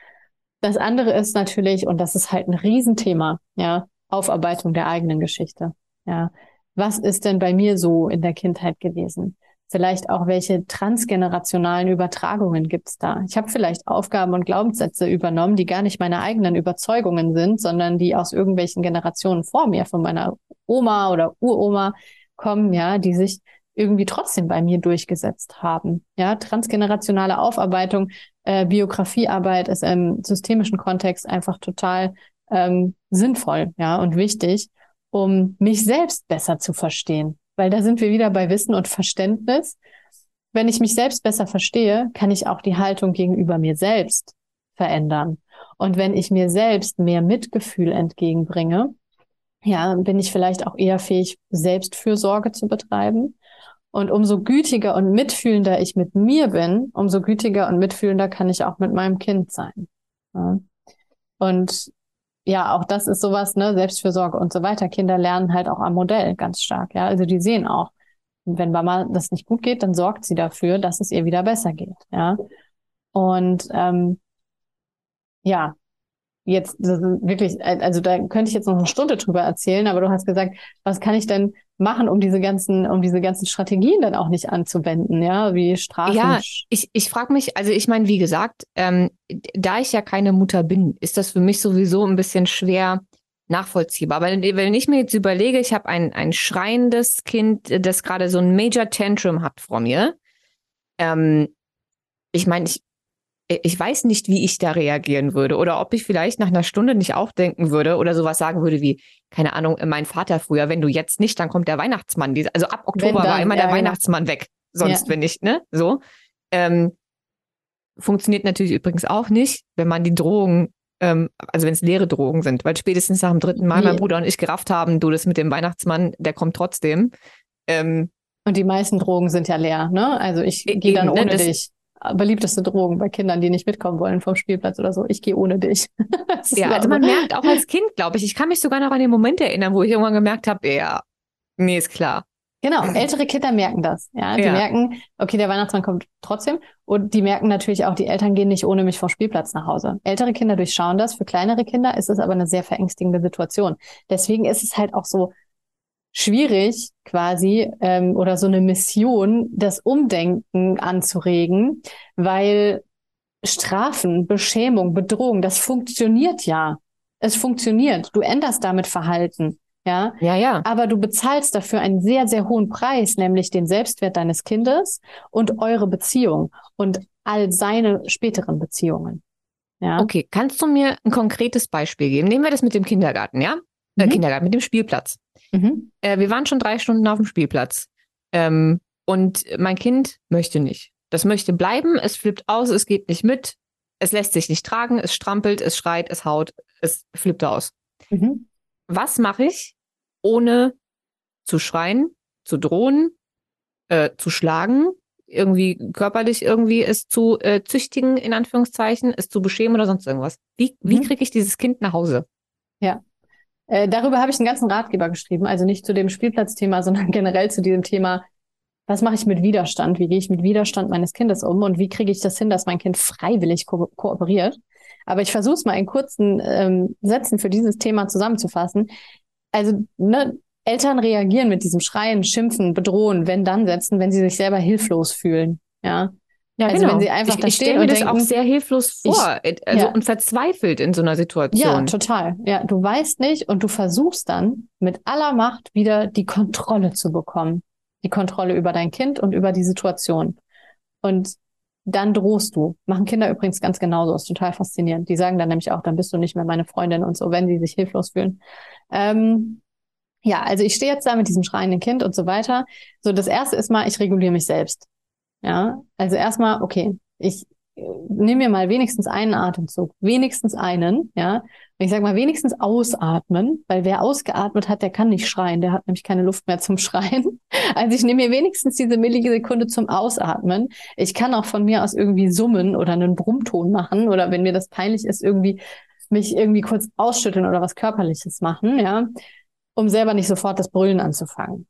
Das andere ist natürlich, und das ist halt ein Riesenthema, ja, Aufarbeitung der eigenen Geschichte. Ja, was ist denn bei mir so in der Kindheit gewesen? Vielleicht auch, welche transgenerationalen Übertragungen gibt's da? Ich habe vielleicht Aufgaben und Glaubenssätze übernommen, die gar nicht meine eigenen Überzeugungen sind, sondern die aus irgendwelchen Generationen vor mir, von meiner Oma oder Uroma, kommen, ja, die sich irgendwie trotzdem bei mir durchgesetzt haben. Ja, transgenerationale Aufarbeitung, äh, Biografiearbeit ist im systemischen Kontext einfach total ähm, sinnvoll, ja, und wichtig, um mich selbst besser zu verstehen. Weil da sind wir wieder bei Wissen und Verständnis. Wenn ich mich selbst besser verstehe, kann ich auch die Haltung gegenüber mir selbst verändern. Und wenn ich mir selbst mehr Mitgefühl entgegenbringe, ja, bin ich vielleicht auch eher fähig, Selbstfürsorge zu betreiben. Und umso gütiger und mitfühlender ich mit mir bin, umso gütiger und mitfühlender kann ich auch mit meinem Kind sein. Ja. Und ja, auch das ist sowas, ne, Selbstfürsorge und so weiter. Kinder lernen halt auch am Modell ganz stark, ja. Also die sehen auch, wenn Mama das nicht gut geht, dann sorgt sie dafür, dass es ihr wieder besser geht, ja. Und ähm, ja, jetzt wirklich, also da könnte ich jetzt noch eine Stunde drüber erzählen, aber du hast gesagt, was kann ich denn machen, um diese ganzen, um diese ganzen Strategien dann auch nicht anzuwenden, ja, wie Strafen. Ja, ich, ich frage mich, also ich meine, wie gesagt, ähm, da ich ja keine Mutter bin, ist das für mich sowieso ein bisschen schwer nachvollziehbar. Aber wenn ich mir jetzt überlege, ich habe ein, ein schreiendes Kind, das gerade so ein Major Tantrum hat vor mir, ähm, ich meine, ich, ich weiß nicht, wie ich da reagieren würde oder ob ich vielleicht nach einer Stunde nicht auch denken würde oder sowas sagen würde wie, keine Ahnung, mein Vater früher, wenn du jetzt nicht, dann kommt der Weihnachtsmann. Also ab Oktober dann, war immer ja, der ja. Weihnachtsmann weg. Sonst, ja. wenn nicht, ne? So. Ähm, funktioniert natürlich übrigens auch nicht, wenn man die Drohungen, ähm, also wenn es leere Drogen sind, weil spätestens nach dem dritten Mal nee. mein Bruder und ich gerafft haben, du das mit dem Weihnachtsmann, der kommt trotzdem. Ähm, und die meisten Drogen sind ja leer, ne? Also ich e- gehe dann ne, ohne ne, dich beliebteste Drogen bei Kindern, die nicht mitkommen wollen vom Spielplatz oder so. Ich gehe ohne dich. [LAUGHS] ja, also man merkt auch als Kind, glaube ich, ich kann mich sogar noch an den Moment erinnern, wo ich irgendwann gemerkt habe, ja, nee, ist klar. Genau, ältere Kinder merken das. Ja, die ja. merken, okay, der Weihnachtsmann kommt trotzdem. Und die merken natürlich auch, die Eltern gehen nicht ohne mich vom Spielplatz nach Hause. Ältere Kinder durchschauen das. Für kleinere Kinder ist es aber eine sehr verängstigende Situation. Deswegen ist es halt auch so schwierig quasi ähm, oder so eine Mission, das Umdenken anzuregen, weil Strafen, Beschämung, Bedrohung, das funktioniert ja. Es funktioniert. Du änderst damit Verhalten. Ja, ja, ja. Aber du bezahlst dafür einen sehr, sehr hohen Preis, nämlich den Selbstwert deines Kindes und eure Beziehung und all seine späteren Beziehungen. Ja. Okay, kannst du mir ein konkretes Beispiel geben? Nehmen wir das mit dem Kindergarten, ja? Äh, mhm. Kindergarten, mit dem Spielplatz. Mhm. Äh, wir waren schon drei Stunden auf dem Spielplatz. Ähm, und mein Kind möchte nicht. Das möchte bleiben, es flippt aus, es geht nicht mit, es lässt sich nicht tragen, es strampelt, es schreit, es haut, es flippt aus. Mhm. Was mache ich, ohne zu schreien, zu drohen, äh, zu schlagen, irgendwie körperlich irgendwie es zu äh, züchtigen, in Anführungszeichen, es zu beschämen oder sonst irgendwas? Wie, wie mhm. kriege ich dieses Kind nach Hause? Ja, äh, darüber habe ich einen ganzen Ratgeber geschrieben, also nicht zu dem Spielplatzthema, [LAUGHS] sondern generell zu diesem Thema, was mache ich mit Widerstand? Wie gehe ich mit Widerstand meines Kindes um und wie kriege ich das hin, dass mein Kind freiwillig ko kooperiert? Aber ich versuche es mal in kurzen ähm, Sätzen für dieses Thema zusammenzufassen. Also ne, Eltern reagieren mit diesem Schreien, Schimpfen, Bedrohen, wenn dann setzen, wenn sie sich selber hilflos fühlen. Ja, ja, also genau. wenn sie einfach ich, da ich stehen mir das denken, auch sehr hilflos vor ich, also, ja. und verzweifelt in so einer Situation. Ja, total. Ja, du weißt nicht und du versuchst dann mit aller Macht wieder die Kontrolle zu bekommen. Die Kontrolle über dein Kind und über die Situation. Und dann drohst du. Machen Kinder übrigens ganz genauso. ist total faszinierend. Die sagen dann nämlich auch, dann bist du nicht mehr meine Freundin und so, wenn sie sich hilflos fühlen. Ähm, ja, also ich stehe jetzt da mit diesem schreienden Kind und so weiter. So, das erste ist mal, ich reguliere mich selbst. Ja, also erstmal, okay, ich äh, nehme mir mal wenigstens einen Atemzug, wenigstens einen, ja. Ich sage mal, wenigstens ausatmen, weil wer ausgeatmet hat, der kann nicht schreien, der hat nämlich keine Luft mehr zum [LAUGHS] Schreien. Also ich nehme mir wenigstens diese Millisekunde zum Ausatmen. Ich kann auch von mir aus irgendwie summen oder einen Brummton machen oder wenn mir das peinlich ist, irgendwie mich irgendwie kurz ausschütteln oder was Körperliches machen, ja, um selber nicht sofort das Brüllen anzufangen.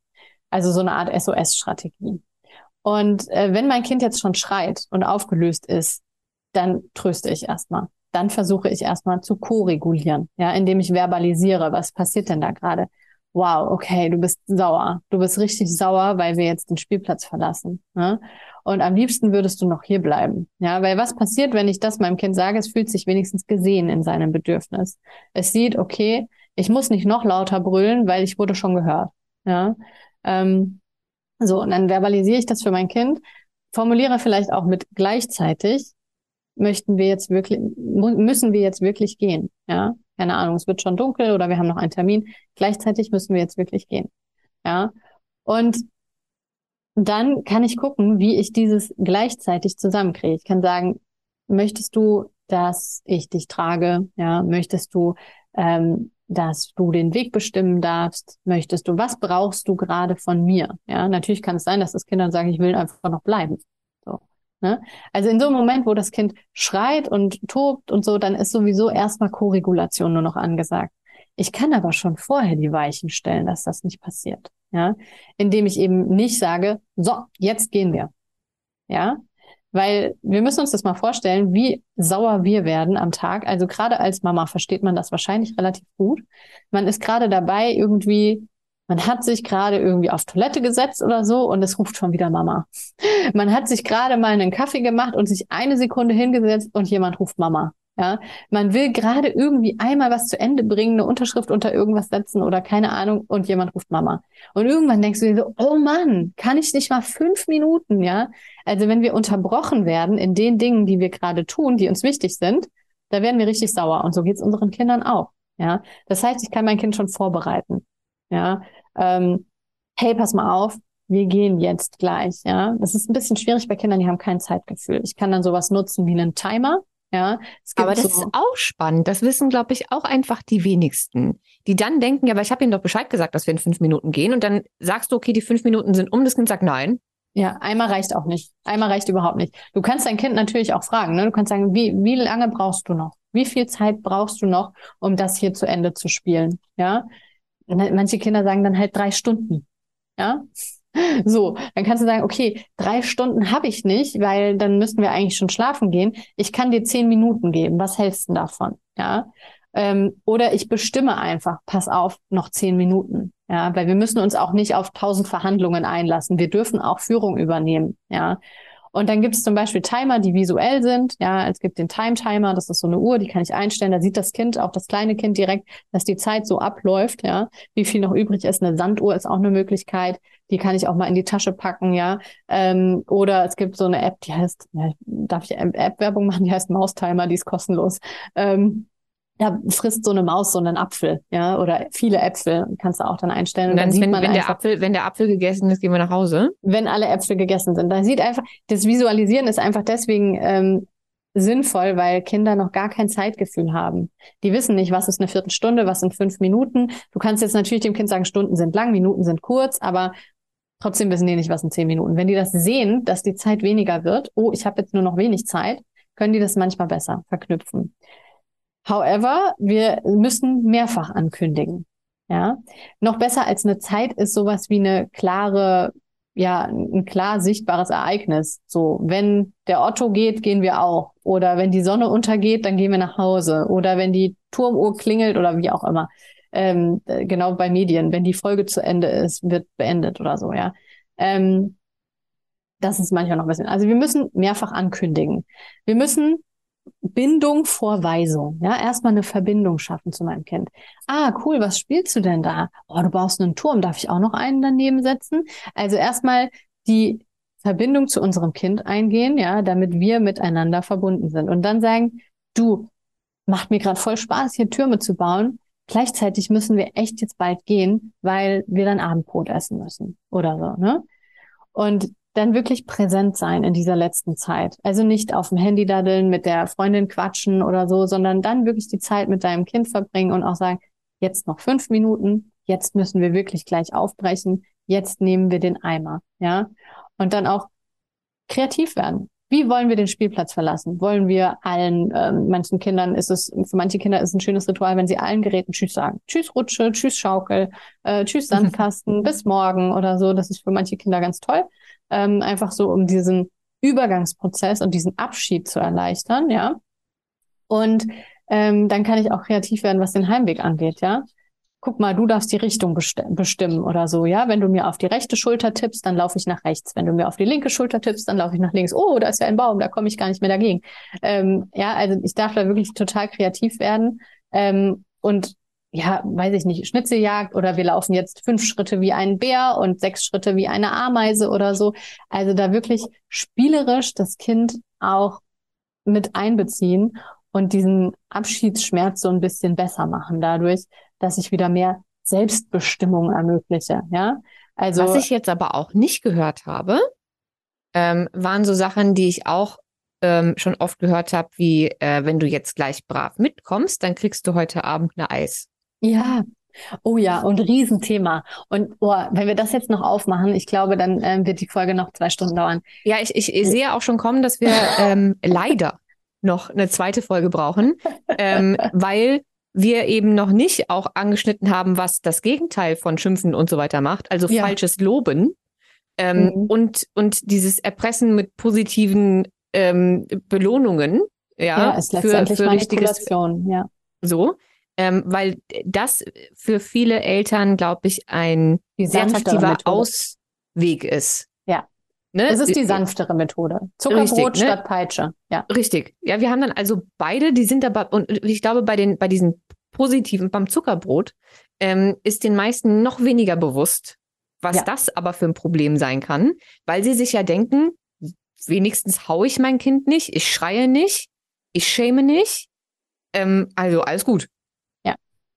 Also so eine Art SOS-Strategie. Und äh, wenn mein Kind jetzt schon schreit und aufgelöst ist, dann tröste ich erstmal. Dann versuche ich erstmal zu ko-regulieren, ja, indem ich verbalisiere, was passiert denn da gerade? Wow, okay, du bist sauer. Du bist richtig sauer, weil wir jetzt den Spielplatz verlassen. Ne? Und am liebsten würdest du noch hier bleiben. Ja, weil was passiert, wenn ich das meinem Kind sage? Es fühlt sich wenigstens gesehen in seinem Bedürfnis. Es sieht, okay, ich muss nicht noch lauter brüllen, weil ich wurde schon gehört. Ja, ähm, so, und dann verbalisiere ich das für mein Kind, formuliere vielleicht auch mit gleichzeitig, möchten wir jetzt wirklich, müssen wir jetzt wirklich gehen? Ja, keine Ahnung, es wird schon dunkel oder wir haben noch einen Termin. Gleichzeitig müssen wir jetzt wirklich gehen. Ja, und dann kann ich gucken, wie ich dieses gleichzeitig zusammenkriege. Ich kann sagen, möchtest du, dass ich dich trage? Ja, möchtest du, ähm, dass du den Weg bestimmen darfst. Möchtest du, was brauchst du gerade von mir? Ja, natürlich kann es sein, dass das Kinder sagen, ich will einfach noch bleiben. So. Ne? Also in so einem Moment, wo das Kind schreit und tobt und so, dann ist sowieso erstmal Koregulation nur noch angesagt. Ich kann aber schon vorher die Weichen stellen, dass das nicht passiert. Ja, indem ich eben nicht sage, so, jetzt gehen wir. Ja, weil wir müssen uns das mal vorstellen, wie sauer wir werden am Tag. Also gerade als Mama versteht man das wahrscheinlich relativ gut. Man ist gerade dabei, irgendwie man hat sich gerade irgendwie auf Toilette gesetzt oder so und es ruft schon wieder Mama. Man hat sich gerade mal einen Kaffee gemacht und sich eine Sekunde hingesetzt und jemand ruft Mama. Ja, man will gerade irgendwie einmal was zu Ende bringen, eine Unterschrift unter irgendwas setzen oder keine Ahnung und jemand ruft Mama. Und irgendwann denkst du dir so, oh Mann, kann ich nicht mal fünf Minuten, ja? Also wenn wir unterbrochen werden in den Dingen, die wir gerade tun, die uns wichtig sind, da werden wir richtig sauer. Und so geht's unseren Kindern auch. Ja, das heißt, ich kann mein Kind schon vorbereiten. Ja, ähm, hey, pass mal auf, wir gehen jetzt gleich. Ja, das ist ein bisschen schwierig bei Kindern, die haben kein Zeitgefühl. Ich kann dann sowas nutzen wie einen Timer. Ja, aber das so ist auch spannend. Das wissen, glaube ich, auch einfach die wenigsten, die dann denken, ja, aber ich habe ihnen doch Bescheid gesagt, dass wir in fünf Minuten gehen. Und dann sagst du, okay, die fünf Minuten sind um. Das Kind sagt nein. Ja, einmal reicht auch nicht. Einmal reicht überhaupt nicht. Du kannst dein Kind natürlich auch fragen. Ne? Du kannst sagen, wie, wie lange brauchst du noch? Wie viel Zeit brauchst du noch, um das hier zu Ende zu spielen? Ja, manche Kinder sagen dann halt drei Stunden. Ja. So, dann kannst du sagen, okay, drei Stunden habe ich nicht, weil dann müssten wir eigentlich schon schlafen gehen. Ich kann dir zehn Minuten geben. Was hältst du davon? Ja. Ähm, oder ich bestimme einfach, pass auf, noch zehn Minuten. Ja, weil wir müssen uns auch nicht auf tausend Verhandlungen einlassen. Wir dürfen auch Führung übernehmen. Ja. Und dann gibt es zum Beispiel Timer, die visuell sind. Ja, es gibt den Time Timer, das ist so eine Uhr, die kann ich einstellen. Da sieht das Kind, auch das kleine Kind direkt, dass die Zeit so abläuft. Ja, wie viel noch übrig ist. Eine Sanduhr ist auch eine Möglichkeit. Die kann ich auch mal in die Tasche packen. Ja, ähm, oder es gibt so eine App, die heißt, ja, darf ich App-Werbung machen? Die heißt Maustimer, die ist kostenlos. Ähm, da frisst so eine Maus so einen Apfel, ja, oder viele Äpfel kannst du auch dann einstellen. Und dann, dann sieht wenn, man wenn einfach, der Apfel, wenn der Apfel gegessen ist, gehen wir nach Hause. Wenn alle Äpfel gegessen sind, dann sieht einfach, das Visualisieren ist einfach deswegen ähm, sinnvoll, weil Kinder noch gar kein Zeitgefühl haben. Die wissen nicht, was ist eine Viertelstunde, was sind fünf Minuten. Du kannst jetzt natürlich dem Kind sagen, Stunden sind lang, Minuten sind kurz, aber trotzdem wissen die nicht, was sind zehn Minuten. Wenn die das sehen, dass die Zeit weniger wird, oh, ich habe jetzt nur noch wenig Zeit, können die das manchmal besser verknüpfen. However, wir müssen mehrfach ankündigen. Ja, noch besser als eine Zeit ist sowas wie eine klare, ja, ein klar sichtbares Ereignis. So, wenn der Otto geht, gehen wir auch. Oder wenn die Sonne untergeht, dann gehen wir nach Hause. Oder wenn die Turmuhr klingelt oder wie auch immer. Ähm, genau bei Medien, wenn die Folge zu Ende ist, wird beendet oder so, ja. Ähm, das ist manchmal noch ein bisschen. Also wir müssen mehrfach ankündigen. Wir müssen Bindung vor Weisung. Ja, erstmal eine Verbindung schaffen zu meinem Kind. Ah, cool, was spielst du denn da? Oh, du brauchst einen Turm. Darf ich auch noch einen daneben setzen? Also erstmal die Verbindung zu unserem Kind eingehen, ja, damit wir miteinander verbunden sind. Und dann sagen, du, macht mir gerade voll Spaß, hier Türme zu bauen. Gleichzeitig müssen wir echt jetzt bald gehen, weil wir dann Abendbrot essen müssen oder so, ne? Und dann wirklich präsent sein in dieser letzten Zeit. Also nicht auf dem Handy daddeln, mit der Freundin quatschen oder so, sondern dann wirklich die Zeit mit deinem Kind verbringen und auch sagen, jetzt noch fünf Minuten, jetzt müssen wir wirklich gleich aufbrechen, jetzt nehmen wir den Eimer, ja. Und dann auch kreativ werden. Wie wollen wir den Spielplatz verlassen? Wollen wir allen, ähm, manchen Kindern ist es, für manche Kinder ist es ein schönes Ritual, wenn sie allen Geräten Tschüss sagen. Tschüss Rutsche, Tschüss Schaukel, äh, Tschüss [LAUGHS] Sandkasten, bis morgen oder so. Das ist für manche Kinder ganz toll ähm, einfach so, um diesen Übergangsprozess und diesen Abschied zu erleichtern, ja. Und ähm, dann kann ich auch kreativ werden, was den Heimweg angeht, ja. Guck mal, du darfst die Richtung besti bestimmen oder so, ja. Wenn du mir auf die rechte Schulter tippst, dann laufe ich nach rechts. Wenn du mir auf die linke Schulter tippst, dann laufe ich nach links. Oh, da ist ja ein Baum, da komme ich gar nicht mehr dagegen. Ähm, ja, also ich darf da wirklich total kreativ werden ähm, und ja, weiß ich nicht, Schnitzeljagd oder wir laufen jetzt fünf Schritte wie ein Bär und sechs Schritte wie eine Ameise oder so. Also da wirklich spielerisch das Kind auch mit einbeziehen und diesen Abschiedsschmerz so ein bisschen besser machen dadurch, dass ich wieder mehr Selbstbestimmung ermögliche, ja. Also. Was ich jetzt aber auch nicht gehört habe, ähm, waren so Sachen, die ich auch ähm, schon oft gehört habe, wie äh, wenn du jetzt gleich brav mitkommst, dann kriegst du heute Abend eine Eis. Ja, Oh ja, und Riesenthema. Und oh, wenn wir das jetzt noch aufmachen, ich glaube, dann ähm, wird die Folge noch zwei Stunden dauern. Ja, ich, ich, ich sehe auch schon kommen, dass wir ähm, leider noch eine zweite Folge brauchen, [LAUGHS] ähm, weil wir eben noch nicht auch angeschnitten haben, was das Gegenteil von Schimpfen und so weiter macht, also ja. falsches Loben ähm, mhm. und, und dieses Erpressen mit positiven ähm, Belohnungen, ja, ja ist letztendlich für, für Manipulation, ja. So, ähm, weil das für viele Eltern, glaube ich, ein sehr attraktiver. Ausweg ist. Ja. Ne? Es ist die sanftere Methode. Zuckerbrot Richtig, ne? statt Peitsche. Ja. Richtig. Ja, wir haben dann also beide, die sind aber, und ich glaube, bei den, bei diesen positiven, beim Zuckerbrot, ähm, ist den meisten noch weniger bewusst, was ja. das aber für ein Problem sein kann, weil sie sich ja denken, wenigstens haue ich mein Kind nicht, ich schreie nicht, ich schäme nicht, ähm, also alles gut.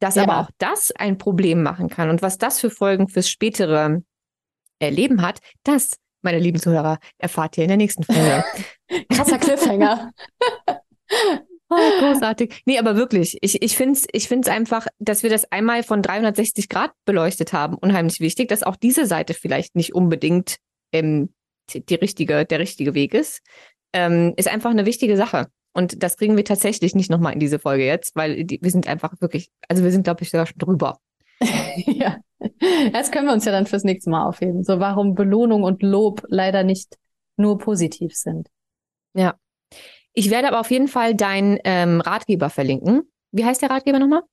Dass ja. aber auch das ein Problem machen kann und was das für Folgen fürs spätere Leben hat, das, meine lieben Zuhörer, erfahrt ihr in der nächsten Folge. [LAUGHS] Krasser Cliffhanger. [LAUGHS] Oh, großartig. Nee, aber wirklich, ich, ich finde es ich find's einfach, dass wir das einmal von 360 Grad beleuchtet haben, unheimlich wichtig, dass auch diese Seite vielleicht nicht unbedingt ähm, die, richtige, der richtige Weg ist, ähm, ist einfach eine wichtige Sache. Und das kriegen wir tatsächlich nicht nochmal in diese Folge jetzt, weil die, wir sind einfach wirklich, also wir sind, glaube ich, sogar schon drüber. [LAUGHS] ja, das können wir uns ja dann fürs nächste Mal aufheben. So, warum Belohnung und Lob leider nicht nur positiv sind. Ja. Ich werde aber auf jeden Fall deinen ähm, Ratgeber verlinken. Wie heißt der Ratgeber nochmal?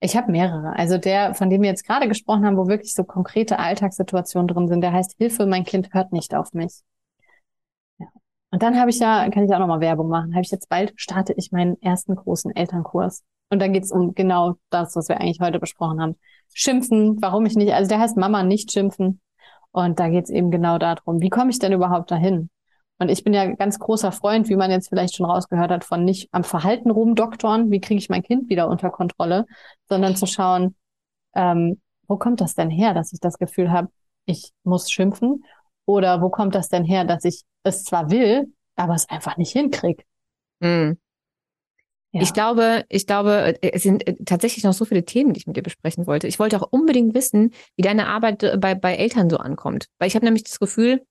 Ich habe mehrere. Also der, von dem wir jetzt gerade gesprochen haben, wo wirklich so konkrete Alltagssituationen drin sind, der heißt Hilfe, mein Kind hört nicht auf mich. Und dann habe ich ja, kann ich auch nochmal Werbung machen, habe ich jetzt bald, starte ich meinen ersten großen Elternkurs. Und dann geht's um genau das, was wir eigentlich heute besprochen haben. Schimpfen, warum ich nicht, also der heißt Mama nicht schimpfen. Und da geht's eben genau darum, wie komme ich denn überhaupt dahin? Und ich bin ja ganz großer Freund, wie man jetzt vielleicht schon rausgehört hat, von nicht am Verhalten rumdoktoren, wie kriege ich mein Kind wieder unter Kontrolle, sondern zu schauen, ähm, wo kommt das denn her, dass ich das Gefühl habe, ich muss schimpfen? Oder wo kommt das denn her, dass ich es zwar will, aber es einfach nicht hinkriege? Mhm. Ja. Ich glaube, ich glaube, es sind äh, tatsächlich noch so viele Themen, die ich mit dir besprechen wollte. Ich wollte auch unbedingt wissen, wie deine Arbeit äh, bei, bei Eltern so ankommt. Weil ich habe nämlich das Gefühl,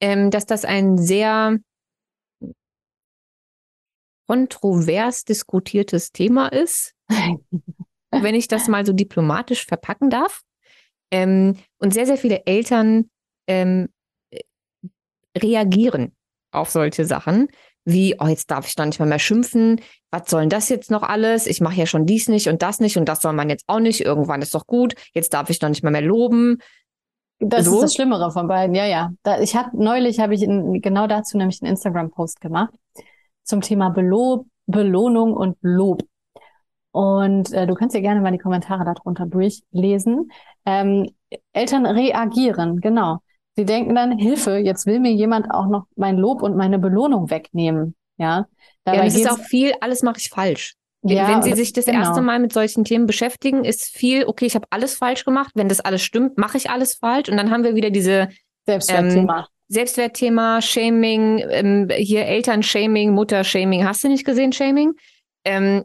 ähm, dass das ein sehr kontrovers diskutiertes Thema ist, [LAUGHS] wenn ich das mal so diplomatisch verpacken darf. Ähm, und sehr, sehr viele Eltern ähm, reagieren auf solche Sachen, wie, oh, jetzt darf ich doch nicht mehr, mehr schimpfen, was soll denn das jetzt noch alles? Ich mache ja schon dies nicht und das nicht und das soll man jetzt auch nicht, irgendwann ist doch gut, jetzt darf ich doch nicht mehr, mehr loben. Das so. ist das Schlimmere von beiden, ja, ja. Da, ich habe neulich habe ich in, genau dazu nämlich einen Instagram-Post gemacht zum Thema Belob, Belohnung und Lob. Und äh, du kannst dir gerne mal die Kommentare darunter durchlesen. Ähm, Eltern reagieren, genau. Sie denken dann, Hilfe, jetzt will mir jemand auch noch mein Lob und meine Belohnung wegnehmen. Ja, Dabei ja das ist auch viel, alles mache ich falsch. Ja, wenn Sie sich das genau. erste Mal mit solchen Themen beschäftigen, ist viel, okay, ich habe alles falsch gemacht. Wenn das alles stimmt, mache ich alles falsch. Und dann haben wir wieder diese Selbstwertthema. Ähm, Selbstwertthema, Shaming, ähm, hier Elternshaming, Muttershaming, hast du nicht gesehen, Shaming? Ähm,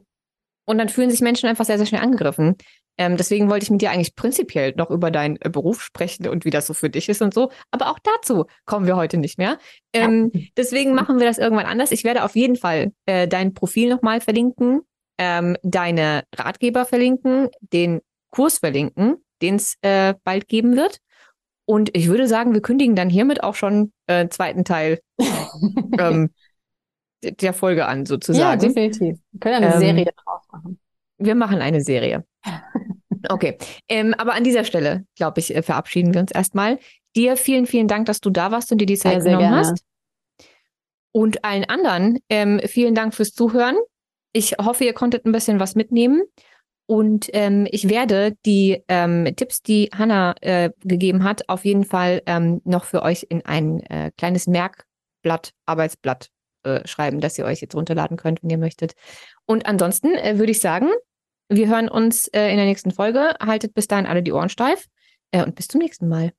und dann fühlen sich Menschen einfach sehr, sehr schnell angegriffen. Ähm, deswegen wollte ich mit dir eigentlich prinzipiell noch über deinen äh, Beruf sprechen und wie das so für dich ist und so. Aber auch dazu kommen wir heute nicht mehr. Ähm, ja. Deswegen machen wir das irgendwann anders. Ich werde auf jeden Fall äh, dein Profil nochmal verlinken, ähm, deine Ratgeber verlinken, den Kurs verlinken, den es äh, bald geben wird. Und ich würde sagen, wir kündigen dann hiermit auch schon äh, zweiten Teil [LAUGHS] ähm, der Folge an, sozusagen. Ja, definitiv. Wir können eine ähm, Serie drauf machen. Wir machen eine Serie. [LAUGHS] Okay, ähm, aber an dieser Stelle, glaube ich, äh, verabschieden wir uns erstmal. Dir vielen, vielen Dank, dass du da warst und dir die Zeit sehr, genommen sehr hast. Und allen anderen ähm, vielen Dank fürs Zuhören. Ich hoffe, ihr konntet ein bisschen was mitnehmen. Und ähm, ich werde die ähm, Tipps, die Hanna äh, gegeben hat, auf jeden Fall ähm, noch für euch in ein äh, kleines Merkblatt, Arbeitsblatt äh, schreiben, das ihr euch jetzt runterladen könnt, wenn ihr möchtet. Und ansonsten äh, würde ich sagen, wir hören uns äh, in der nächsten Folge. Haltet bis dahin alle die Ohren steif äh, und bis zum nächsten Mal.